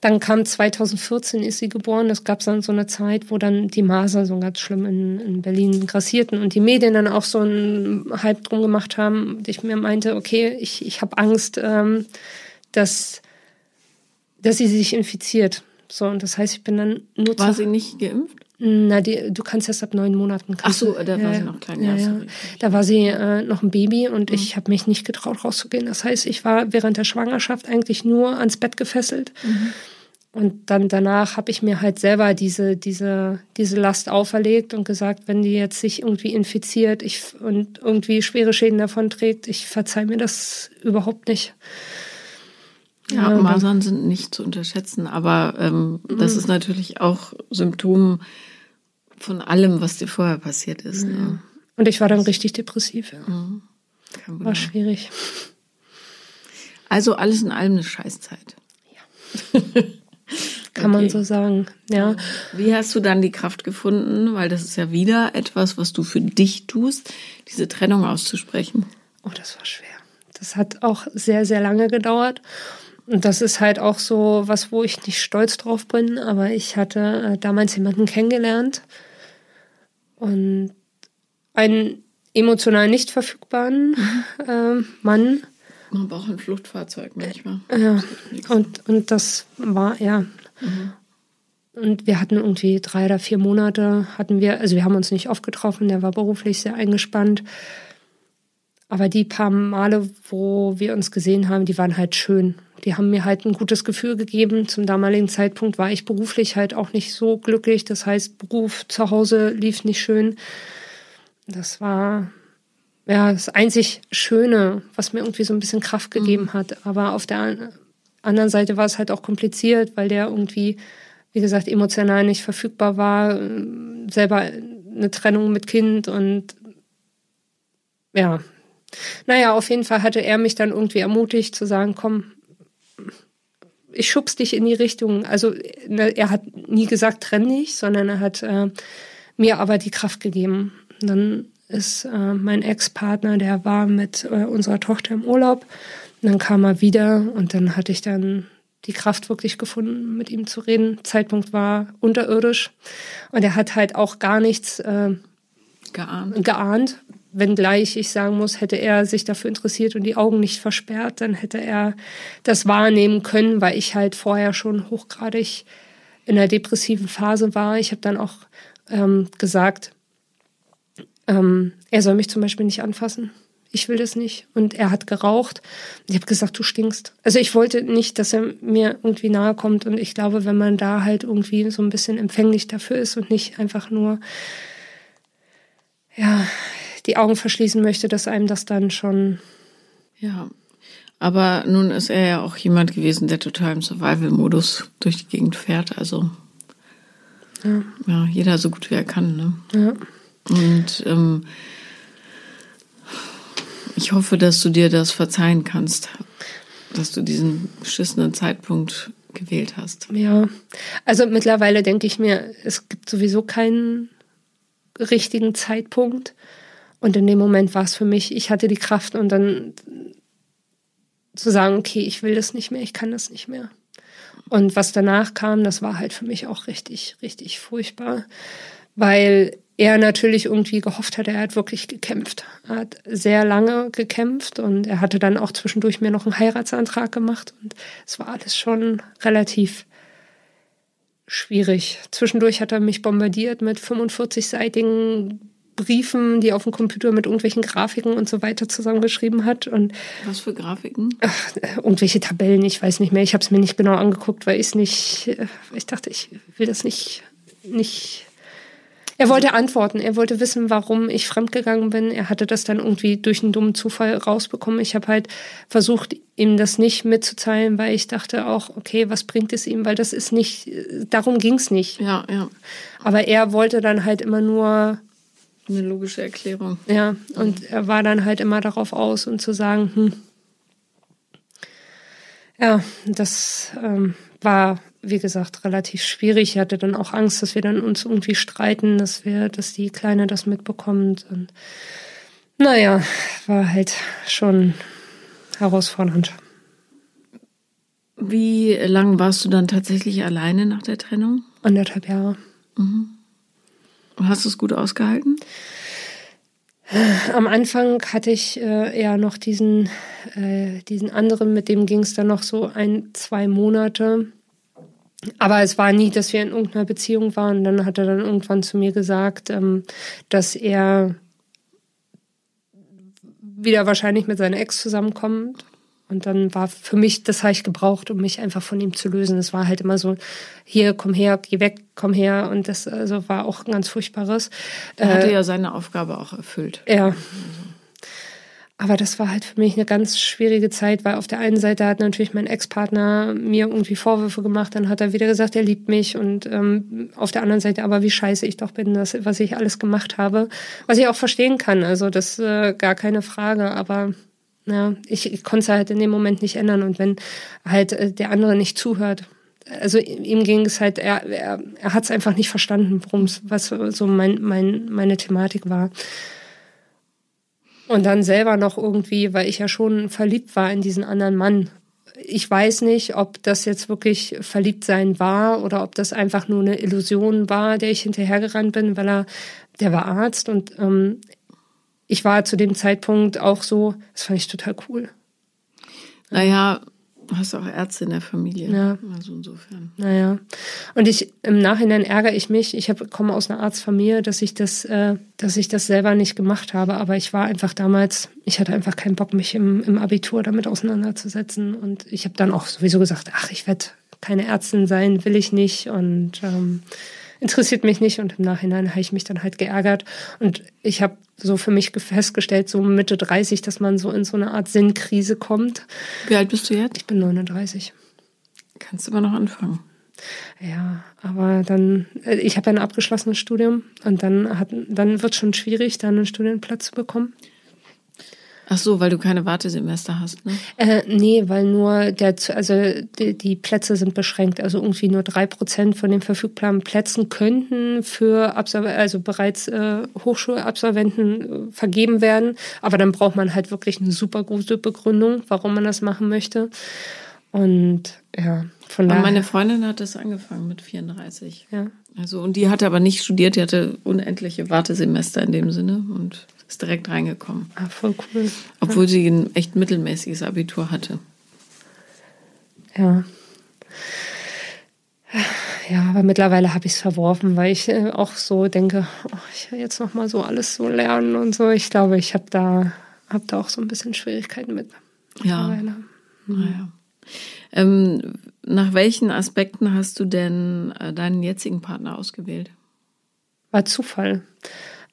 [SPEAKER 2] dann kam 2014 ist sie geboren. Das gab dann so eine Zeit, wo dann die Masern so ganz schlimm in, in Berlin grassierten und die Medien dann auch so einen Hype drum gemacht haben. Und ich mir meinte, okay, ich, ich habe Angst, ähm, dass, dass sie sich infiziert. So, und das heißt, ich bin dann
[SPEAKER 1] nur. War sie nicht geimpft?
[SPEAKER 2] Na, die, du kannst erst ab neun Monaten.
[SPEAKER 1] Ach so, da ja, war sie noch klein. Ja, ja.
[SPEAKER 2] Da war sie äh, noch ein Baby und mhm. ich habe mich nicht getraut rauszugehen. Das heißt, ich war während der Schwangerschaft eigentlich nur ans Bett gefesselt. Mhm. Und dann danach habe ich mir halt selber diese, diese, diese Last auferlegt und gesagt, wenn die jetzt sich irgendwie infiziert ich, und irgendwie schwere Schäden davon trägt, ich verzeih mir das überhaupt nicht.
[SPEAKER 1] Ja, Masern sind nicht zu unterschätzen, aber ähm, das mhm. ist natürlich auch Symptom von allem, was dir vorher passiert ist. Ne? Ja. Ne?
[SPEAKER 2] Und ich war dann richtig depressiv. Ja. Mhm. War schwierig. <laughs>
[SPEAKER 1] Also alles in allem eine Scheißzeit.
[SPEAKER 2] Ja. <laughs> Kann okay. man so sagen, ja.
[SPEAKER 1] Wie hast du dann die Kraft gefunden? Weil das ist ja wieder etwas, was du für dich tust, diese Trennung auszusprechen.
[SPEAKER 2] Oh, das war schwer. Das hat auch sehr, sehr lange gedauert. Und das ist halt auch so was, wo ich nicht stolz drauf bin, aber ich hatte äh, damals jemanden kennengelernt, und einen emotional nicht verfügbaren <laughs> äh, Mann.
[SPEAKER 1] Man braucht ein Fluchtfahrzeug manchmal.
[SPEAKER 2] Ja, und, und das war, ja. Mhm. Und wir hatten irgendwie drei oder vier Monate, hatten wir, also wir haben uns nicht oft getroffen, der war beruflich sehr eingespannt. Aber die paar Male, wo wir uns gesehen haben, die waren halt schön. Die haben mir halt ein gutes Gefühl gegeben. Zum damaligen Zeitpunkt war ich beruflich halt auch nicht so glücklich. Das heißt, Beruf zu Hause lief nicht schön. Das war ja das einzig Schöne, was mir irgendwie so ein bisschen Kraft gegeben mhm. hat. Aber auf der anderen Seite war es halt auch kompliziert, weil der irgendwie, wie gesagt, emotional nicht verfügbar war, selber eine Trennung mit Kind und ja. Naja, auf jeden Fall hatte er mich dann irgendwie ermutigt zu sagen, komm, ich schubs dich in die Richtung. Also ne, er hat nie gesagt, trenn dich, sondern er hat äh, mir aber die Kraft gegeben. Und dann ist äh, mein Ex-Partner, der war mit äh, unserer Tochter im Urlaub. Und dann kam er wieder und dann hatte ich dann die Kraft wirklich gefunden, mit ihm zu reden. Zeitpunkt war unterirdisch und er hat halt auch gar nichts äh, geahnt. geahnt. Wenngleich ich sagen muss, hätte er sich dafür interessiert und die Augen nicht versperrt, dann hätte er das wahrnehmen können, weil ich halt vorher schon hochgradig in der depressiven Phase war. Ich habe dann auch ähm, gesagt, ähm, er soll mich zum Beispiel nicht anfassen. Ich will das nicht. Und er hat geraucht. Ich habe gesagt, du stinkst. Also ich wollte nicht, dass er mir irgendwie nahe kommt. Und ich glaube, wenn man da halt irgendwie so ein bisschen empfänglich dafür ist und nicht einfach nur, ja, die Augen verschließen möchte, dass einem das dann schon.
[SPEAKER 1] Ja. Aber nun ist er ja auch jemand gewesen, der total im Survival-Modus durch die Gegend fährt. Also ja. ja, jeder so gut wie er kann. Ne? Ja. Und ähm, ich hoffe, dass du dir das verzeihen kannst, dass du diesen beschissenen Zeitpunkt gewählt hast.
[SPEAKER 2] Ja, also mittlerweile denke ich mir, es gibt sowieso keinen richtigen Zeitpunkt. Und in dem Moment war es für mich, ich hatte die Kraft und dann zu sagen, okay, ich will das nicht mehr, ich kann das nicht mehr. Und was danach kam, das war halt für mich auch richtig, richtig furchtbar, weil er natürlich irgendwie gehofft hat, er hat wirklich gekämpft. Er hat sehr lange gekämpft und er hatte dann auch zwischendurch mir noch einen Heiratsantrag gemacht und es war alles schon relativ schwierig. Zwischendurch hat er mich bombardiert mit 45-seitigen Briefen, die auf dem Computer mit irgendwelchen Grafiken und so weiter zusammengeschrieben hat. Und
[SPEAKER 1] Was für Grafiken?
[SPEAKER 2] Ach, irgendwelche Tabellen, ich weiß nicht mehr. Ich habe es mir nicht genau angeguckt, weil ich es nicht, äh, ich dachte, ich will das nicht, nicht. Er wollte antworten, er wollte wissen, warum ich fremdgegangen bin. Er hatte das dann irgendwie durch einen dummen Zufall rausbekommen. Ich habe halt versucht, ihm das nicht mitzuteilen, weil ich dachte auch, okay, was bringt es ihm? Weil das ist nicht, darum ging es nicht.
[SPEAKER 1] Ja, ja.
[SPEAKER 2] Aber er wollte dann halt immer nur
[SPEAKER 1] eine logische Erklärung.
[SPEAKER 2] Ja, und er war dann halt immer darauf aus und zu sagen, hm, ja, das ähm, war, wie gesagt, relativ schwierig. Ich hatte dann auch Angst, dass wir dann uns irgendwie streiten, dass wir, dass die Kleine das mitbekommt. Und naja, war halt schon herausfordernd.
[SPEAKER 1] Wie lang warst du dann tatsächlich alleine nach der Trennung?
[SPEAKER 2] Anderthalb Jahre.
[SPEAKER 1] Mhm. Hast du es gut ausgehalten?
[SPEAKER 2] Am Anfang hatte ich äh, eher noch diesen, äh, diesen anderen, mit dem ging es dann noch so ein, zwei Monate. Aber es war nie, dass wir in irgendeiner Beziehung waren. Dann hat er dann irgendwann zu mir gesagt, ähm, dass er wieder wahrscheinlich mit seiner Ex zusammenkommt und dann war für mich, das habe ich gebraucht, um mich einfach von ihm zu lösen. Es war halt immer so, hier, komm her, geh weg, komm her. Und das also war auch ein ganz furchtbares.
[SPEAKER 1] Er hatte äh, ja seine Aufgabe auch erfüllt.
[SPEAKER 2] Ja. Aber das war halt für mich eine ganz schwierige Zeit, weil auf der einen Seite hat natürlich mein Ex-Partner mir irgendwie Vorwürfe gemacht, dann hat er wieder gesagt, er liebt mich und ähm, auf der anderen Seite aber wie scheiße ich doch bin, das, was ich alles gemacht habe, was ich auch verstehen kann. Also das äh, gar keine Frage, aber ja, ich, ich konnte es halt in dem Moment nicht ändern. Und wenn halt äh, der andere nicht zuhört, also ihm ging es halt, er, er, er hat es einfach nicht verstanden, worum es, was so mein, mein, meine Thematik war. Und dann selber noch irgendwie, weil ich ja schon verliebt war in diesen anderen Mann. Ich weiß nicht, ob das jetzt wirklich verliebt sein war oder ob das einfach nur eine Illusion war, der ich hinterhergerannt bin, weil er, der war Arzt und ähm, ich war zu dem Zeitpunkt auch so, das fand ich total cool.
[SPEAKER 1] Naja, hast auch Ärzte in der Familie.
[SPEAKER 2] Ja.
[SPEAKER 1] Also insofern.
[SPEAKER 2] Naja. Und ich im Nachhinein ärgere ich mich. Ich hab, komme aus einer Arztfamilie, dass ich das, äh, dass ich das selber nicht gemacht habe. Aber ich war einfach damals, ich hatte einfach keinen Bock, mich im, im Abitur damit auseinanderzusetzen. Und ich habe dann auch sowieso gesagt, ach, ich werde keine Ärztin sein, will ich nicht. Und ähm, interessiert mich nicht und im Nachhinein habe ich mich dann halt geärgert und ich habe so für mich festgestellt, so Mitte 30, dass man so in so eine Art Sinnkrise kommt.
[SPEAKER 1] Wie alt bist du jetzt?
[SPEAKER 2] Ich bin 39.
[SPEAKER 1] Kannst du immer noch anfangen.
[SPEAKER 2] Ja, aber dann, äh, ich habe ja ein abgeschlossenes Studium und dann, hat, dann wird es schon schwierig, da einen Studienplatz zu bekommen.
[SPEAKER 1] Ach so, weil du keine Wartesemester hast, ne?
[SPEAKER 2] Äh, nee, weil nur der, also die, die Plätze sind beschränkt. Also irgendwie nur drei Prozent von den verfügbaren Plätzen könnten für Absol also bereits äh, Hochschulabsolventen äh, vergeben werden. Aber dann braucht man halt wirklich eine super gute Begründung, warum man das machen möchte. Und ja,
[SPEAKER 1] von daher. Meine Freundin hat das angefangen mit 34. Ja. Also, und die hatte aber nicht studiert, die hatte unendliche Wartesemester in dem Sinne und ist direkt reingekommen.
[SPEAKER 2] Ah, voll cool.
[SPEAKER 1] Obwohl ja. sie ein echt mittelmäßiges Abitur hatte.
[SPEAKER 2] Ja. Ja, aber mittlerweile habe ich es verworfen, weil ich äh, auch so denke, oh, ich will jetzt noch mal so alles so lernen und so. Ich glaube, ich habe da, hab da auch so ein bisschen Schwierigkeiten mit.
[SPEAKER 1] Ja. Mhm. Naja. Ähm, nach welchen Aspekten hast du denn äh, deinen jetzigen Partner ausgewählt?
[SPEAKER 2] War Zufall.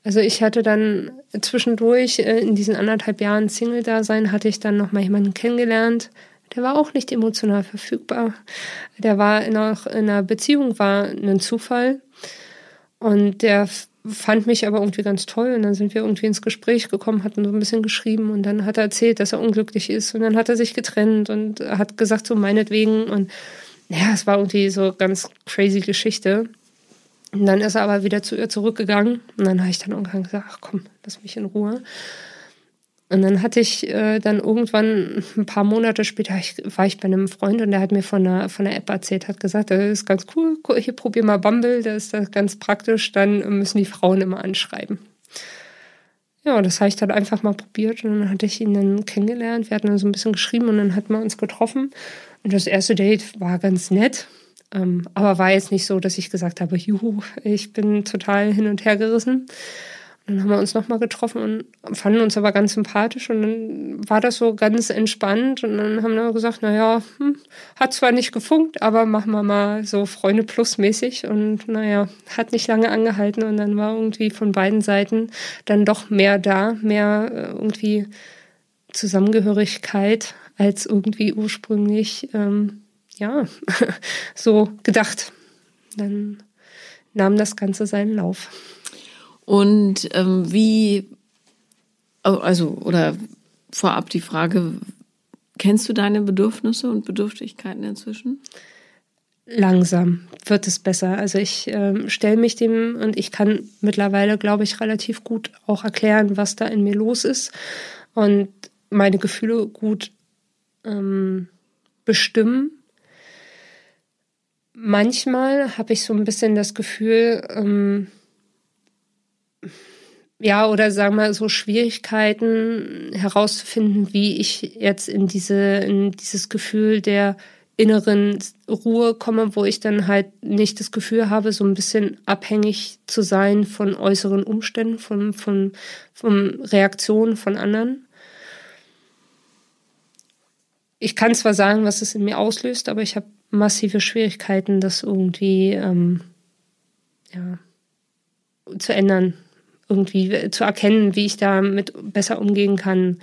[SPEAKER 2] Also ich hatte dann zwischendurch äh, in diesen anderthalb Jahren Single-Dasein hatte ich dann noch mal jemanden kennengelernt. Der war auch nicht emotional verfügbar. Der war noch in einer Beziehung, war ein Zufall. Und der fand mich aber irgendwie ganz toll. Und dann sind wir irgendwie ins Gespräch gekommen, hatten so ein bisschen geschrieben und dann hat er erzählt, dass er unglücklich ist. Und dann hat er sich getrennt und hat gesagt, so meinetwegen. Und ja, es war irgendwie so ganz crazy Geschichte. Und dann ist er aber wieder zu ihr zurückgegangen. Und dann habe ich dann irgendwann gesagt, ach komm, lass mich in Ruhe. Und dann hatte ich äh, dann irgendwann ein paar Monate später ich, war ich bei einem Freund und der hat mir von einer, von einer App erzählt, hat gesagt, das ist ganz cool, hier probier mal Bumble, das ist das ganz praktisch, dann müssen die Frauen immer anschreiben. Ja, das habe ich dann einfach mal probiert und dann hatte ich ihn dann kennengelernt. Wir hatten dann so ein bisschen geschrieben und dann hatten wir uns getroffen. Und das erste Date war ganz nett. Ähm, aber war jetzt nicht so, dass ich gesagt habe, juhu, ich bin total hin und her gerissen. Und dann haben wir uns nochmal getroffen und fanden uns aber ganz sympathisch und dann war das so ganz entspannt und dann haben wir gesagt, naja, hm, hat zwar nicht gefunkt, aber machen wir mal so Freunde plus mäßig und naja, hat nicht lange angehalten und dann war irgendwie von beiden Seiten dann doch mehr da, mehr äh, irgendwie Zusammengehörigkeit als irgendwie ursprünglich ähm, ja, <laughs> so gedacht. Dann nahm das Ganze seinen Lauf.
[SPEAKER 1] Und ähm, wie, also, oder vorab die Frage, kennst du deine Bedürfnisse und Bedürftigkeiten inzwischen?
[SPEAKER 2] Langsam wird es besser. Also ich äh, stelle mich dem und ich kann mittlerweile, glaube ich, relativ gut auch erklären, was da in mir los ist und meine Gefühle gut ähm, bestimmen manchmal habe ich so ein bisschen das Gefühl, ähm, ja, oder sagen wir so Schwierigkeiten herauszufinden, wie ich jetzt in diese, in dieses Gefühl der inneren Ruhe komme, wo ich dann halt nicht das Gefühl habe, so ein bisschen abhängig zu sein von äußeren Umständen, von, von, von Reaktionen von anderen. Ich kann zwar sagen, was es in mir auslöst, aber ich habe massive Schwierigkeiten, das irgendwie ähm, ja, zu ändern, irgendwie zu erkennen, wie ich damit besser umgehen kann.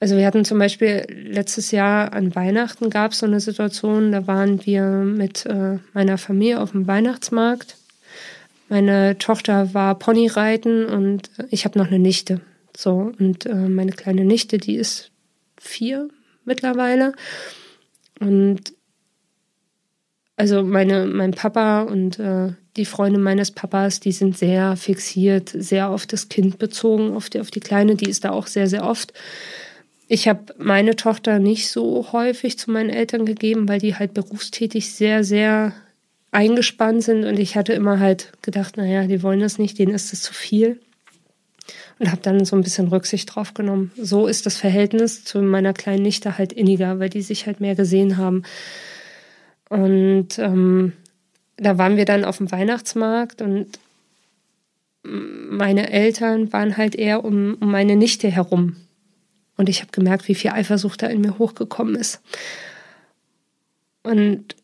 [SPEAKER 2] Also wir hatten zum Beispiel letztes Jahr an Weihnachten gab es so eine Situation, da waren wir mit äh, meiner Familie auf dem Weihnachtsmarkt. Meine Tochter war Ponyreiten und ich habe noch eine Nichte. So, und äh, meine kleine Nichte, die ist vier mittlerweile. Und also meine, mein Papa und äh, die Freunde meines Papas, die sind sehr fixiert, sehr auf das Kind bezogen, auf die, auf die Kleine, die ist da auch sehr, sehr oft. Ich habe meine Tochter nicht so häufig zu meinen Eltern gegeben, weil die halt berufstätig sehr, sehr eingespannt sind. Und ich hatte immer halt gedacht, naja, die wollen das nicht, denen ist das zu viel und habe dann so ein bisschen Rücksicht drauf genommen. So ist das Verhältnis zu meiner kleinen Nichte halt inniger, weil die sich halt mehr gesehen haben. Und ähm, da waren wir dann auf dem Weihnachtsmarkt und meine Eltern waren halt eher um, um meine Nichte herum. Und ich habe gemerkt, wie viel Eifersucht da in mir hochgekommen ist. Und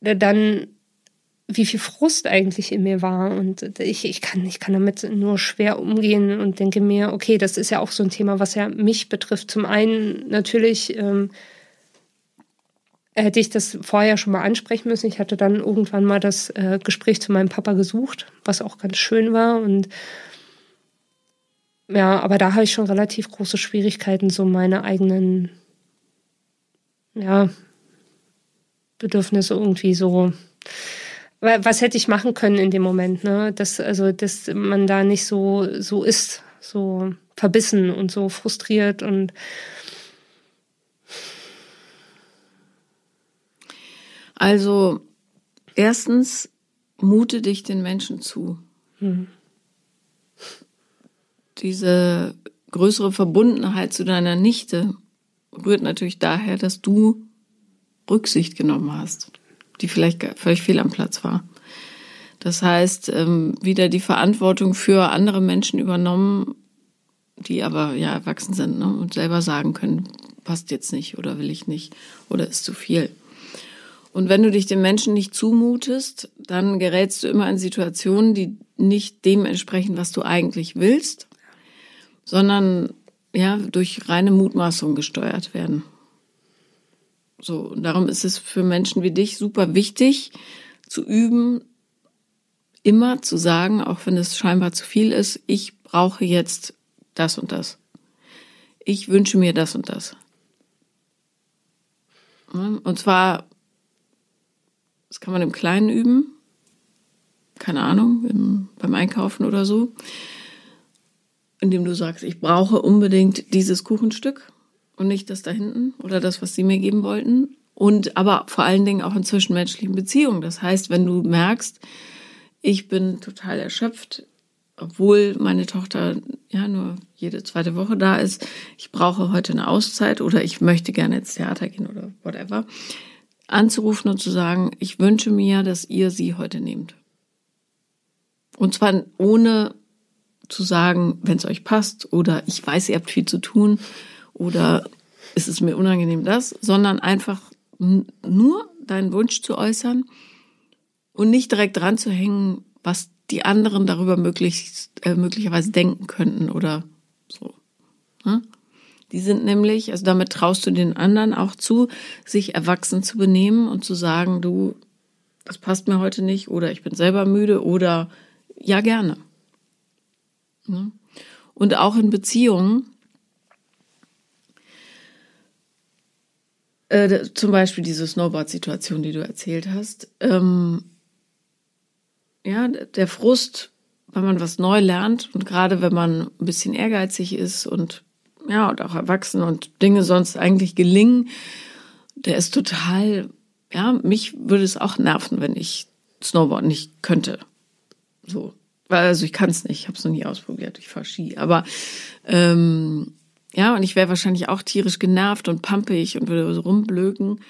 [SPEAKER 2] dann wie viel Frust eigentlich in mir war. Und ich, ich, kann, ich kann damit nur schwer umgehen und denke mir, okay, das ist ja auch so ein Thema, was ja mich betrifft. Zum einen natürlich ähm, hätte ich das vorher schon mal ansprechen müssen. Ich hatte dann irgendwann mal das äh, Gespräch zu meinem Papa gesucht, was auch ganz schön war. Und ja, aber da habe ich schon relativ große Schwierigkeiten, so meine eigenen, ja, Bedürfnisse irgendwie so. Was hätte ich machen können in dem Moment, ne? Dass, also, dass man da nicht so, so ist, so verbissen und so frustriert und
[SPEAKER 1] Also, erstens, mute dich den Menschen zu. Mhm. Diese größere Verbundenheit zu deiner Nichte rührt natürlich daher, dass du Rücksicht genommen hast, die vielleicht völlig fehl am Platz war. Das heißt, ähm, wieder die Verantwortung für andere Menschen übernommen, die aber ja erwachsen sind ne, und selber sagen können, passt jetzt nicht oder will ich nicht oder ist zu viel. Und wenn du dich den Menschen nicht zumutest, dann gerätst du immer in Situationen, die nicht dem entsprechen, was du eigentlich willst, sondern ja, durch reine Mutmaßung gesteuert werden. So, darum ist es für Menschen wie dich super wichtig, zu üben, immer zu sagen, auch wenn es scheinbar zu viel ist, ich brauche jetzt das und das. Ich wünsche mir das und das. Und zwar das kann man im Kleinen üben. Keine Ahnung, im, beim Einkaufen oder so. Indem du sagst, ich brauche unbedingt dieses Kuchenstück und nicht das da hinten oder das, was sie mir geben wollten. Und aber vor allen Dingen auch in zwischenmenschlichen Beziehungen. Das heißt, wenn du merkst, ich bin total erschöpft, obwohl meine Tochter ja nur jede zweite Woche da ist, ich brauche heute eine Auszeit oder ich möchte gerne ins Theater gehen oder whatever, anzurufen und zu sagen, ich wünsche mir, dass ihr sie heute nehmt. Und zwar ohne zu sagen, wenn es euch passt oder ich weiß, ihr habt viel zu tun oder ist es mir unangenehm das, sondern einfach nur deinen Wunsch zu äußern und nicht direkt dran zu hängen, was die anderen darüber möglich, äh, möglicherweise denken könnten oder so. Ne? Die sind nämlich, also damit traust du den anderen auch zu, sich erwachsen zu benehmen und zu sagen, du, das passt mir heute nicht oder ich bin selber müde oder ja gerne. Ne? Und auch in Beziehungen, äh, zum Beispiel diese Snowboard-Situation, die du erzählt hast, ähm, ja, der Frust, wenn man was neu lernt und gerade wenn man ein bisschen ehrgeizig ist und ja, und auch erwachsen und Dinge sonst eigentlich gelingen, der ist total, ja, mich würde es auch nerven, wenn ich Snowboard nicht könnte. So. Also ich kann es nicht, ich habe es noch nie ausprobiert, ich fahre Ski. Aber ähm, ja, und ich wäre wahrscheinlich auch tierisch genervt und pampig und würde so rumblöken.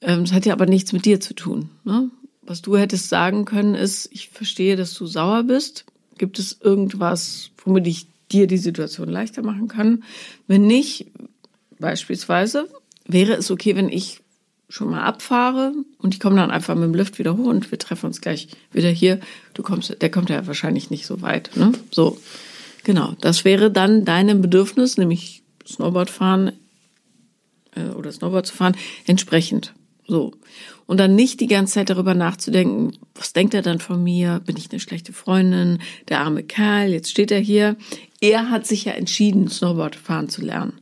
[SPEAKER 1] Ähm, das hat ja aber nichts mit dir zu tun. Ne? Was du hättest sagen können, ist, ich verstehe, dass du sauer bist. Gibt es irgendwas, womit ich dir die Situation leichter machen kann. Wenn nicht, beispielsweise, wäre es okay, wenn ich schon mal abfahre und ich komme dann einfach mit dem Lift wieder hoch und wir treffen uns gleich wieder hier. Du kommst, der kommt ja wahrscheinlich nicht so weit, ne? So. Genau. Das wäre dann deinem Bedürfnis, nämlich Snowboard fahren äh, oder Snowboard zu fahren, entsprechend. So. Und dann nicht die ganze Zeit darüber nachzudenken, was denkt er dann von mir? Bin ich eine schlechte Freundin? Der arme Kerl, jetzt steht er hier. Er hat sich ja entschieden, Snowboard fahren zu lernen.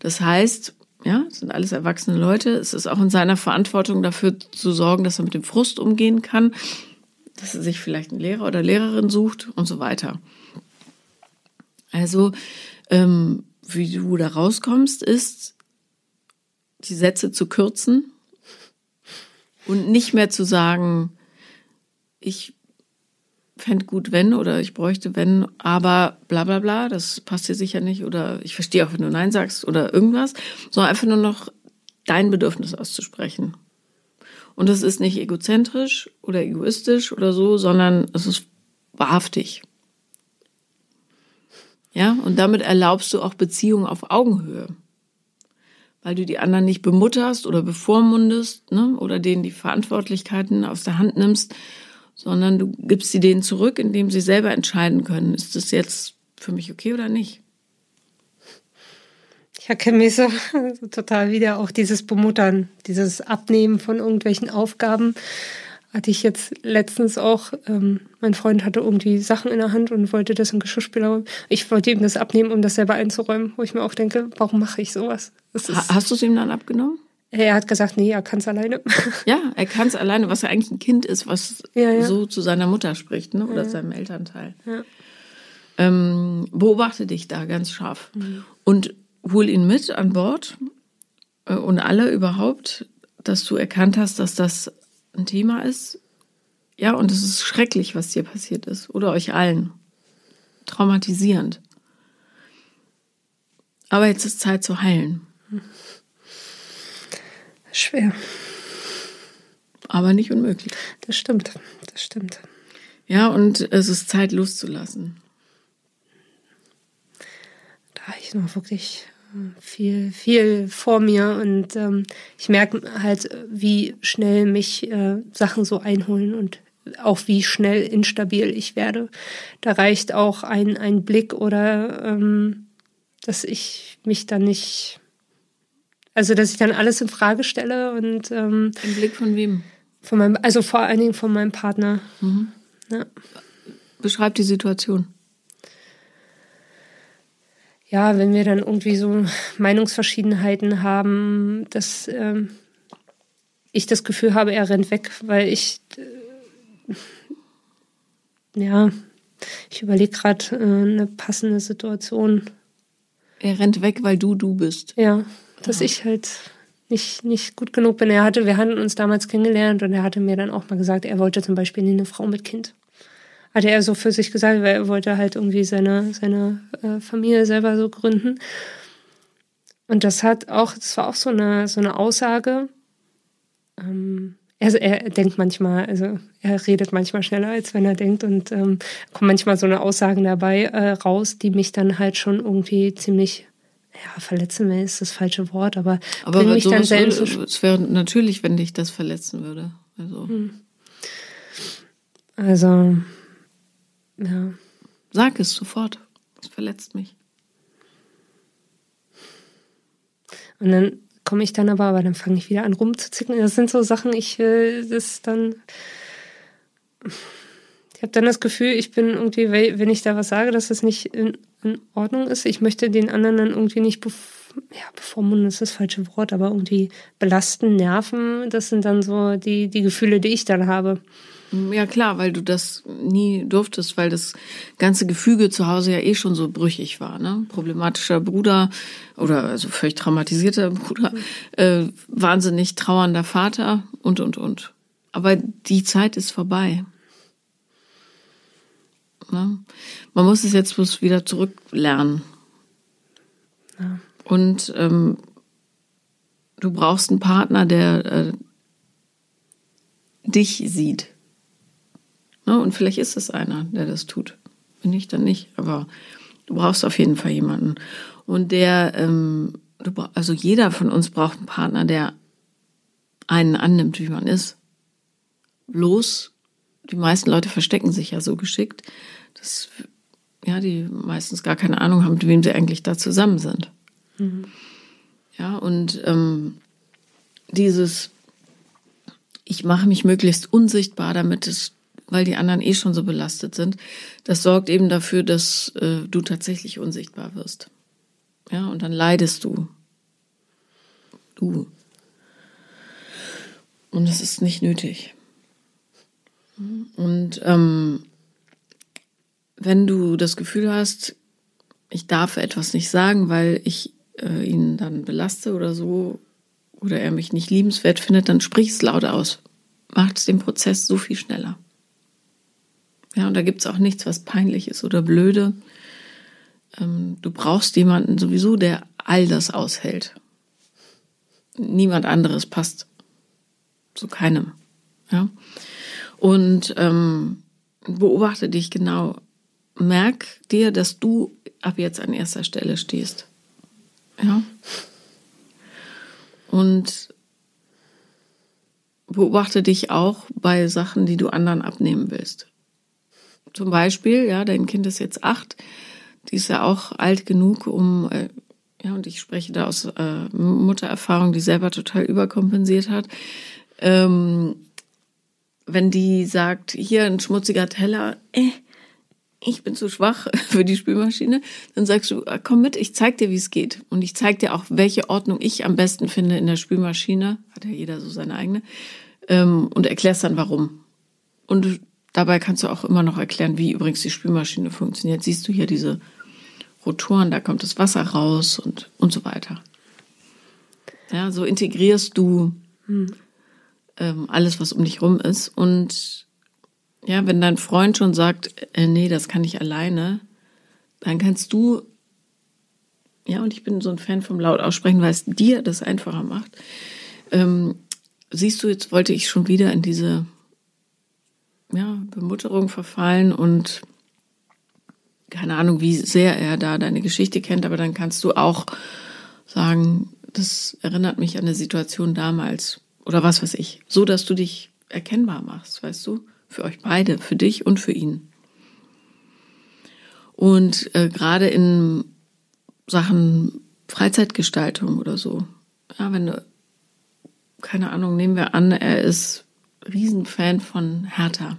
[SPEAKER 1] Das heißt, ja, es sind alles erwachsene Leute. Es ist auch in seiner Verantwortung dafür zu sorgen, dass er mit dem Frust umgehen kann, dass er sich vielleicht einen Lehrer oder Lehrerin sucht und so weiter. Also, ähm, wie du da rauskommst, ist, die Sätze zu kürzen und nicht mehr zu sagen, ich fände gut, wenn oder ich bräuchte, wenn, aber bla bla bla, das passt dir sicher nicht oder ich verstehe auch, wenn du Nein sagst oder irgendwas, sondern einfach nur noch dein Bedürfnis auszusprechen. Und das ist nicht egozentrisch oder egoistisch oder so, sondern es ist wahrhaftig. Ja, und damit erlaubst du auch Beziehungen auf Augenhöhe weil du die anderen nicht bemutterst oder bevormundest ne, oder denen die Verantwortlichkeiten aus der Hand nimmst, sondern du gibst sie denen zurück, indem sie selber entscheiden können, ist das jetzt für mich okay oder nicht.
[SPEAKER 2] Ich erkenne mich so, <laughs> so total wieder auch dieses Bemuttern, dieses Abnehmen von irgendwelchen Aufgaben. Hatte ich jetzt letztens auch, ähm, mein Freund hatte irgendwie Sachen in der Hand und wollte das im Geschirrspüler holen. Ich wollte ihm das abnehmen, um das selber einzuräumen, wo ich mir auch denke, warum mache ich sowas?
[SPEAKER 1] Hast du es ihm dann abgenommen?
[SPEAKER 2] Er hat gesagt, nee, er kann es alleine. <laughs>
[SPEAKER 1] Ja, er kann es alleine, was ja eigentlich ein Kind ist, was ja, ja. so zu seiner Mutter spricht, ne? oder ja, seinem Elternteil. Ähm, beobachte dich da ganz scharf mhm. und hol ihn mit an Bord äh, und alle überhaupt, dass du erkannt hast, dass das ein Thema ist. Ja, und es ist schrecklich, was dir passiert ist. Oder euch allen. Traumatisierend. Aber jetzt ist Zeit zu heilen.
[SPEAKER 2] Schwer.
[SPEAKER 1] Aber nicht unmöglich.
[SPEAKER 2] Das stimmt. Das stimmt.
[SPEAKER 1] Ja, und es ist Zeit loszulassen.
[SPEAKER 2] Da ich noch wirklich viel, viel vor mir und ähm, ich merke halt, wie schnell mich äh, Sachen so einholen und auch wie schnell instabil ich werde. Da reicht auch ein, ein Blick oder ähm, dass ich mich dann nicht, also dass ich dann alles in Frage stelle und ähm,
[SPEAKER 1] ein Blick von wem?
[SPEAKER 2] Von meinem, also vor allen Dingen von meinem Partner. Mhm.
[SPEAKER 1] Ja. Beschreib die Situation
[SPEAKER 2] ja, wenn wir dann irgendwie so Meinungsverschiedenheiten haben, dass ähm, ich das Gefühl habe, er rennt weg, weil ich, äh, ja, ich überlege gerade äh, eine passende Situation.
[SPEAKER 1] Er rennt weg, weil du du bist.
[SPEAKER 2] Ja, dass ja. ich halt nicht, nicht gut genug bin. Er hatte, wir hatten uns damals kennengelernt und er hatte mir dann auch mal gesagt, er wollte zum Beispiel eine Frau mit Kind hatte er so für sich gesagt, weil er wollte halt irgendwie seine, seine äh, Familie selber so gründen. Und das hat auch, das war auch so eine, so eine Aussage. Ähm, also er denkt manchmal, also er redet manchmal schneller, als wenn er denkt und ähm, kommen manchmal so eine Aussagen dabei äh, raus, die mich dann halt schon irgendwie ziemlich ja, verletzen will, ist das falsche Wort, aber,
[SPEAKER 1] aber mich dann selbst. Es wäre natürlich, wenn dich das verletzen würde. Also. Hm.
[SPEAKER 2] Also, ja.
[SPEAKER 1] Sag es sofort. Es verletzt mich.
[SPEAKER 2] Und dann komme ich dann aber, aber dann fange ich wieder an rumzuzicken. Das sind so Sachen, ich will das dann. Ich habe dann das Gefühl, ich bin irgendwie, wenn ich da was sage, dass das nicht in, in Ordnung ist. Ich möchte den anderen dann irgendwie nicht bef ja, bevormunden, ist das falsche Wort, aber irgendwie belasten, nerven. Das sind dann so die, die Gefühle, die ich dann habe.
[SPEAKER 1] Ja klar, weil du das nie durftest, weil das ganze Gefüge zu Hause ja eh schon so brüchig war. Ne? Problematischer Bruder oder also völlig traumatisierter Bruder, äh, wahnsinnig trauernder Vater und, und, und. Aber die Zeit ist vorbei. Ne? Man muss es jetzt bloß wieder zurücklernen. Ja. Und ähm, du brauchst einen Partner, der äh, dich sieht Ne? Und vielleicht ist es einer, der das tut. Wenn nicht, dann nicht. Aber du brauchst auf jeden Fall jemanden. Und der, ähm, also jeder von uns braucht einen Partner, der einen annimmt, wie man ist. Bloß, die meisten Leute verstecken sich ja so geschickt, dass ja, die meistens gar keine Ahnung haben, mit wem sie eigentlich da zusammen sind. Mhm. Ja, und ähm, dieses, ich mache mich möglichst unsichtbar, damit es weil die anderen eh schon so belastet sind. Das sorgt eben dafür, dass äh, du tatsächlich unsichtbar wirst. Ja, und dann leidest du. Du. Und das ist nicht nötig. Und ähm, wenn du das Gefühl hast, ich darf etwas nicht sagen, weil ich äh, ihn dann belaste oder so, oder er mich nicht liebenswert findet, dann sprich es laut aus. Macht es den Prozess so viel schneller. Ja, und da gibt es auch nichts, was peinlich ist oder blöde. Ähm, du brauchst jemanden sowieso, der all das aushält. Niemand anderes passt zu keinem. Ja. Und ähm, beobachte dich genau. Merk dir, dass du ab jetzt an erster Stelle stehst. Ja. Und beobachte dich auch bei Sachen, die du anderen abnehmen willst zum Beispiel, ja, dein Kind ist jetzt acht, die ist ja auch alt genug, um äh, ja, und ich spreche da aus äh, Muttererfahrung, die selber total überkompensiert hat. Ähm, wenn die sagt, hier ein schmutziger Teller, äh, ich bin zu schwach <laughs> für die Spülmaschine, dann sagst du, ah, komm mit, ich zeig dir, wie es geht. Und ich zeig dir auch, welche Ordnung ich am besten finde in der Spülmaschine. Hat ja jeder so seine eigene. Ähm, und erklärst dann, warum. Und dabei kannst du auch immer noch erklären, wie übrigens die Spülmaschine funktioniert. Siehst du hier diese Rotoren, da kommt das Wasser raus und, und so weiter. Ja, so integrierst du hm. ähm, alles, was um dich rum ist. Und ja, wenn dein Freund schon sagt, äh, nee, das kann ich alleine, dann kannst du, ja, und ich bin so ein Fan vom laut aussprechen, weil es dir das einfacher macht. Ähm, siehst du, jetzt wollte ich schon wieder in diese ja, Bemutterung verfallen und keine Ahnung, wie sehr er da deine Geschichte kennt, aber dann kannst du auch sagen, das erinnert mich an eine Situation damals oder was weiß ich, so dass du dich erkennbar machst, weißt du, für euch beide, für dich und für ihn. Und äh, gerade in Sachen Freizeitgestaltung oder so, ja, wenn du, keine Ahnung, nehmen wir an, er ist Riesenfan von Hertha.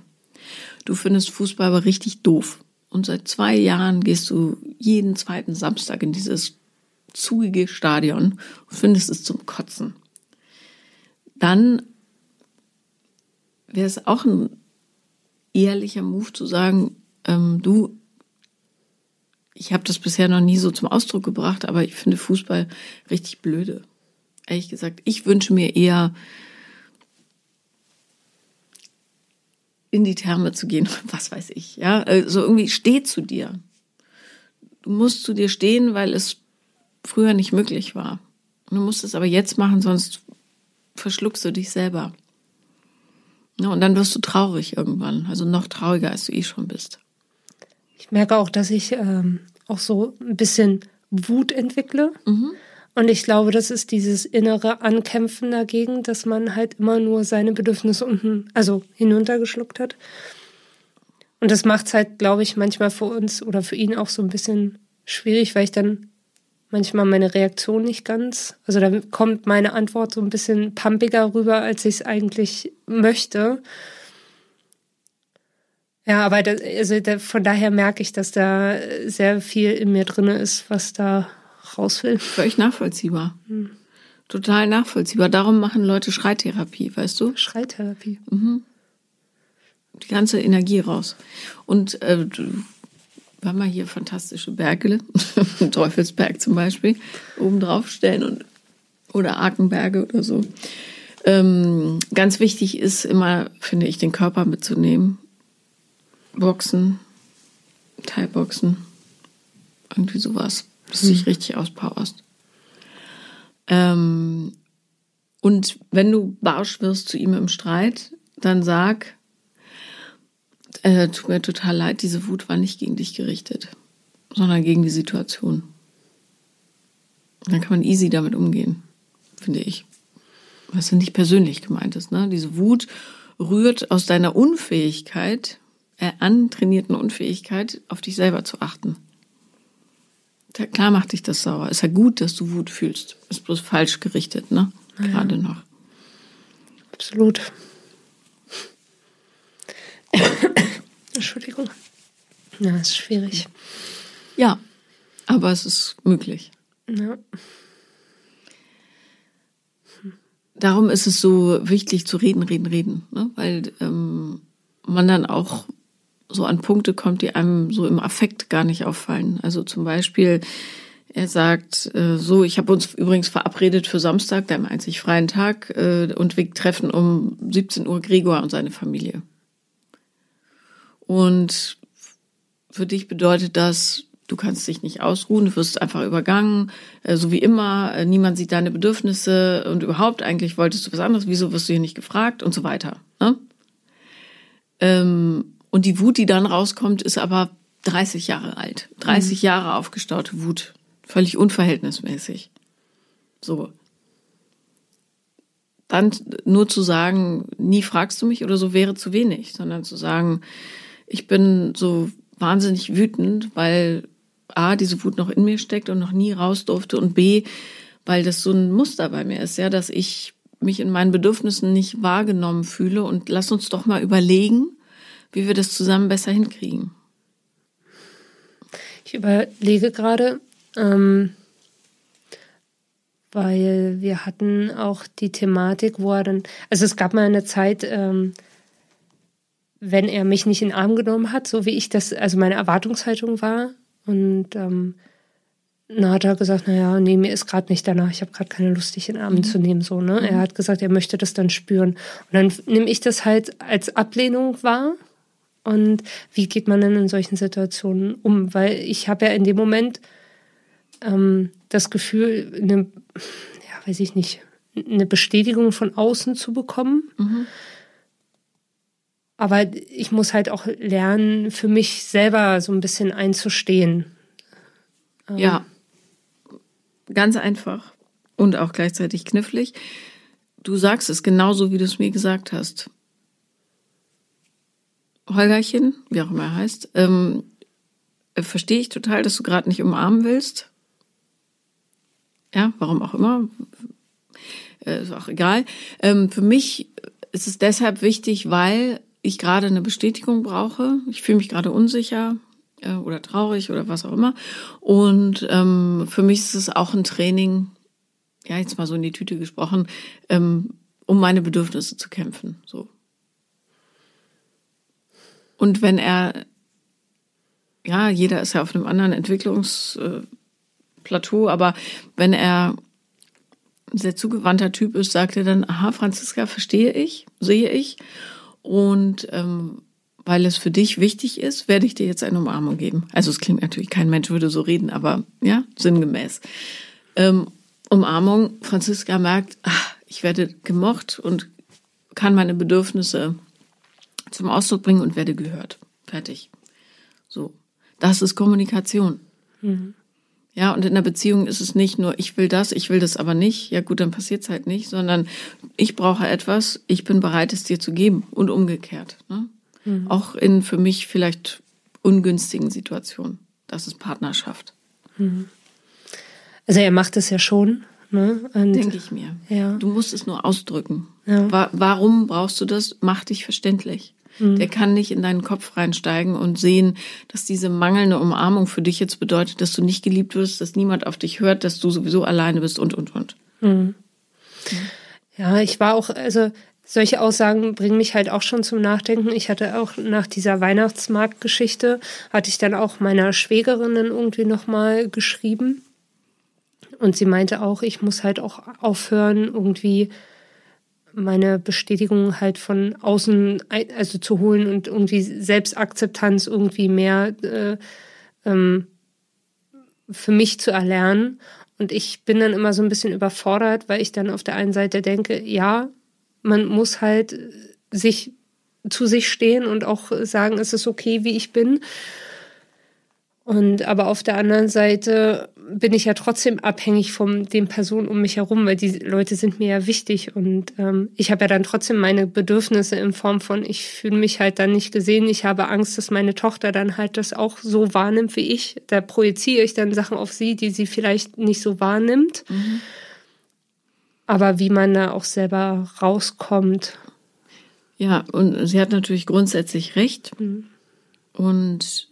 [SPEAKER 1] Du findest Fußball aber richtig doof. Und seit zwei Jahren gehst du jeden zweiten Samstag in dieses zugige Stadion und findest es zum Kotzen. Dann wäre es auch ein ehrlicher Move zu sagen, ähm, du, ich habe das bisher noch nie so zum Ausdruck gebracht, aber ich finde Fußball richtig blöde. Ehrlich gesagt, ich wünsche mir eher in die Therme zu gehen, <laughs> was weiß ich, ja, also irgendwie steh zu dir. Du musst zu dir stehen, weil es früher nicht möglich war. du musst es aber jetzt machen, sonst verschluckst du dich selber. Ja, und dann wirst du traurig irgendwann, also noch trauriger, als du eh schon bist.
[SPEAKER 2] Ich merke auch, dass ich ähm, auch so ein bisschen Wut entwickle. Mhm. Und ich glaube, das ist dieses innere Ankämpfen dagegen, dass man halt immer nur seine Bedürfnisse unten, also hinuntergeschluckt hat. Und das macht es halt, glaube ich, manchmal für uns oder für ihn auch so ein bisschen schwierig, weil ich dann manchmal meine Reaktion nicht ganz, also da kommt meine Antwort so ein bisschen pumpiger rüber, als ich es eigentlich möchte. Ja, aber das, also da, von daher merke ich, dass da sehr viel in mir drin ist, was da raus will.
[SPEAKER 1] Völlig nachvollziehbar. Hm. Total nachvollziehbar. Darum machen Leute Schreitherapie, weißt du?
[SPEAKER 2] Schreitherapie. Mhm.
[SPEAKER 1] Die ganze Energie raus. Und äh, wir wir hier fantastische Berge, <laughs> Teufelsberg zum Beispiel, oben drauf stellen und oder Arkenberge oder so. Ähm, ganz wichtig ist immer, finde ich, den Körper mitzunehmen. Boxen, Teilboxen, irgendwie sowas dass du dich hm. richtig auspowerst. Ähm, und wenn du barsch wirst zu ihm im Streit, dann sag, äh, tut mir total leid, diese Wut war nicht gegen dich gerichtet, sondern gegen die Situation. Dann kann man easy damit umgehen, finde ich. Was ja nicht persönlich gemeint ist. Ne? Diese Wut rührt aus deiner Unfähigkeit, äh, antrainierten Unfähigkeit, auf dich selber zu achten. Klar macht dich das sauer. Ist ja gut, dass du Wut fühlst. Ist bloß falsch gerichtet, ne? Ja. Gerade noch.
[SPEAKER 2] Absolut. <coughs> Entschuldigung. Ja, ist schwierig.
[SPEAKER 1] Ja, aber es ist möglich.
[SPEAKER 2] Ja.
[SPEAKER 1] Darum ist es so wichtig zu reden, reden, reden, ne? weil ähm, man dann auch so an Punkte kommt, die einem so im Affekt gar nicht auffallen. Also zum Beispiel, er sagt äh, so, ich habe uns übrigens verabredet für Samstag, deinem einzig freien Tag, äh, und wir treffen um 17 Uhr Gregor und seine Familie. Und für dich bedeutet das, du kannst dich nicht ausruhen, du wirst einfach übergangen, äh, so wie immer, äh, niemand sieht deine Bedürfnisse und überhaupt eigentlich wolltest du was anderes, wieso wirst du hier nicht gefragt und so weiter. Ne? Ähm, und die Wut, die dann rauskommt, ist aber 30 Jahre alt. 30 mhm. Jahre aufgestaute Wut. Völlig unverhältnismäßig. So. Dann nur zu sagen, nie fragst du mich oder so wäre zu wenig, sondern zu sagen, ich bin so wahnsinnig wütend, weil A, diese Wut noch in mir steckt und noch nie raus durfte und B, weil das so ein Muster bei mir ist, ja, dass ich mich in meinen Bedürfnissen nicht wahrgenommen fühle und lass uns doch mal überlegen, wie wir das zusammen besser hinkriegen.
[SPEAKER 2] Ich überlege gerade, ähm, weil wir hatten auch die Thematik, wo er dann, also es gab mal eine Zeit, ähm, wenn er mich nicht in den Arm genommen hat, so wie ich das, also meine Erwartungshaltung war. Und ähm, dann hat er gesagt, naja, nee, mir ist gerade nicht danach, ich habe gerade keine Lust, dich in den Arm mhm. zu nehmen. So, ne? Er hat gesagt, er möchte das dann spüren. Und dann nehme ich das halt als Ablehnung wahr. Und wie geht man denn in solchen Situationen um? Weil ich habe ja in dem Moment ähm, das Gefühl, eine, ja, weiß ich nicht, eine Bestätigung von außen zu bekommen. Mhm. Aber ich muss halt auch lernen, für mich selber so ein bisschen einzustehen.
[SPEAKER 1] Ähm, ja, ganz einfach und auch gleichzeitig knifflig. Du sagst es genauso, wie du es mir gesagt hast. Holgerchen, wie auch immer er heißt, ähm, äh, verstehe ich total, dass du gerade nicht umarmen willst. Ja, warum auch immer. Äh, ist auch egal. Ähm, für mich ist es deshalb wichtig, weil ich gerade eine Bestätigung brauche. Ich fühle mich gerade unsicher äh, oder traurig oder was auch immer. Und ähm, für mich ist es auch ein Training, ja, jetzt mal so in die Tüte gesprochen, ähm, um meine Bedürfnisse zu kämpfen. So. Und wenn er, ja, jeder ist ja auf einem anderen Entwicklungsplateau, aber wenn er ein sehr zugewandter Typ ist, sagt er dann, aha, Franziska, verstehe ich, sehe ich. Und ähm, weil es für dich wichtig ist, werde ich dir jetzt eine Umarmung geben. Also es klingt natürlich, kein Mensch würde so reden, aber ja, sinngemäß. Ähm, Umarmung, Franziska merkt, ach, ich werde gemocht und kann meine Bedürfnisse zum Ausdruck bringen und werde gehört. Fertig. So. Das ist Kommunikation. Mhm. Ja, und in der Beziehung ist es nicht nur, ich will das, ich will das aber nicht. Ja gut, dann passiert es halt nicht, sondern ich brauche etwas, ich bin bereit, es dir zu geben und umgekehrt. Ne? Mhm. Auch in für mich vielleicht ungünstigen Situationen. Das ist Partnerschaft. Mhm.
[SPEAKER 2] Also er macht es ja schon. Ne?
[SPEAKER 1] Denke ich mir. Ja. Du musst es nur ausdrücken. Ja. Warum brauchst du das? Mach dich verständlich. Mhm. Der kann nicht in deinen Kopf reinsteigen und sehen, dass diese mangelnde Umarmung für dich jetzt bedeutet, dass du nicht geliebt wirst, dass niemand auf dich hört, dass du sowieso alleine bist und, und, und. Mhm.
[SPEAKER 2] Ja, ich war auch, also solche Aussagen bringen mich halt auch schon zum Nachdenken. Ich hatte auch nach dieser Weihnachtsmarktgeschichte, hatte ich dann auch meiner Schwägerin dann irgendwie nochmal geschrieben. Und sie meinte auch, ich muss halt auch aufhören, irgendwie meine Bestätigung halt von außen also zu holen und irgendwie Selbstakzeptanz irgendwie mehr äh, ähm, für mich zu erlernen. Und ich bin dann immer so ein bisschen überfordert, weil ich dann auf der einen Seite denke, ja, man muss halt sich zu sich stehen und auch sagen, es ist okay, wie ich bin. Und aber auf der anderen Seite bin ich ja trotzdem abhängig von den Personen um mich herum, weil die Leute sind mir ja wichtig und ähm, ich habe ja dann trotzdem meine Bedürfnisse in Form von, ich fühle mich halt dann nicht gesehen, ich habe Angst, dass meine Tochter dann halt das auch so wahrnimmt wie ich. Da projiziere ich dann Sachen auf sie, die sie vielleicht nicht so wahrnimmt. Mhm. Aber wie man da auch selber rauskommt.
[SPEAKER 1] Ja, und sie hat natürlich grundsätzlich recht. Mhm. Und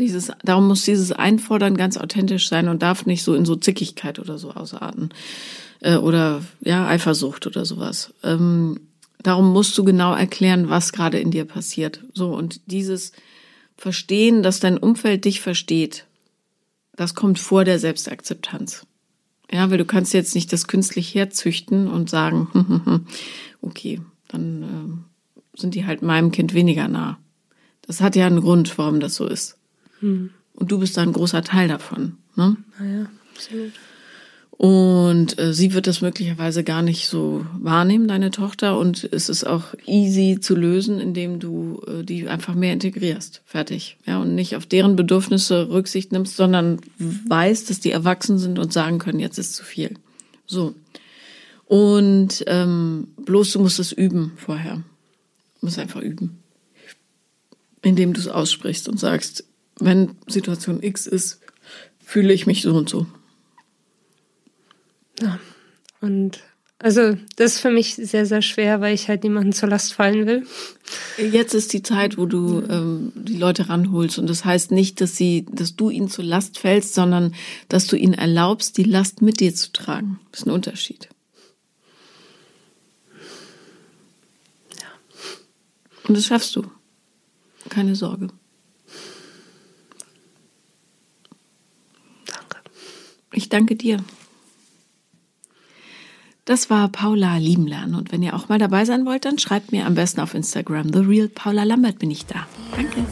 [SPEAKER 1] dieses, darum muss dieses Einfordern ganz authentisch sein und darf nicht so in so Zickigkeit oder so ausarten. Äh, oder ja, Eifersucht oder sowas. Ähm, darum musst du genau erklären, was gerade in dir passiert. So, und dieses Verstehen, dass dein Umfeld dich versteht, das kommt vor der Selbstakzeptanz. Ja, weil du kannst jetzt nicht das künstlich herzüchten und sagen, <laughs> okay, dann äh, sind die halt meinem Kind weniger nah. Das hat ja einen Grund, warum das so ist. Hm. Und du bist da ein großer Teil davon. Ne?
[SPEAKER 2] Naja, absolut.
[SPEAKER 1] Und äh, sie wird das möglicherweise gar nicht so wahrnehmen, deine Tochter. Und es ist auch easy zu lösen, indem du äh, die einfach mehr integrierst. Fertig. Ja, und nicht auf deren Bedürfnisse Rücksicht nimmst, sondern weißt, dass die erwachsen sind und sagen können, jetzt ist zu viel. So. Und ähm, bloß du musst es üben vorher. Du musst einfach üben. Indem du es aussprichst und sagst, wenn Situation X ist, fühle ich mich so und so.
[SPEAKER 2] Ja. Und also das ist für mich sehr, sehr schwer, weil ich halt niemanden zur Last fallen will.
[SPEAKER 1] Jetzt ist die Zeit, wo du ähm, die Leute ranholst. Und das heißt nicht, dass sie, dass du ihnen zur Last fällst, sondern dass du ihnen erlaubst, die Last mit dir zu tragen. Das ist ein Unterschied. Ja. Und das schaffst du. Keine Sorge. Ich danke dir. Das war Paula lieben lernen. Und wenn ihr auch mal dabei sein wollt, dann schreibt mir am besten auf Instagram. The Real Paula Lambert bin ich da. Danke.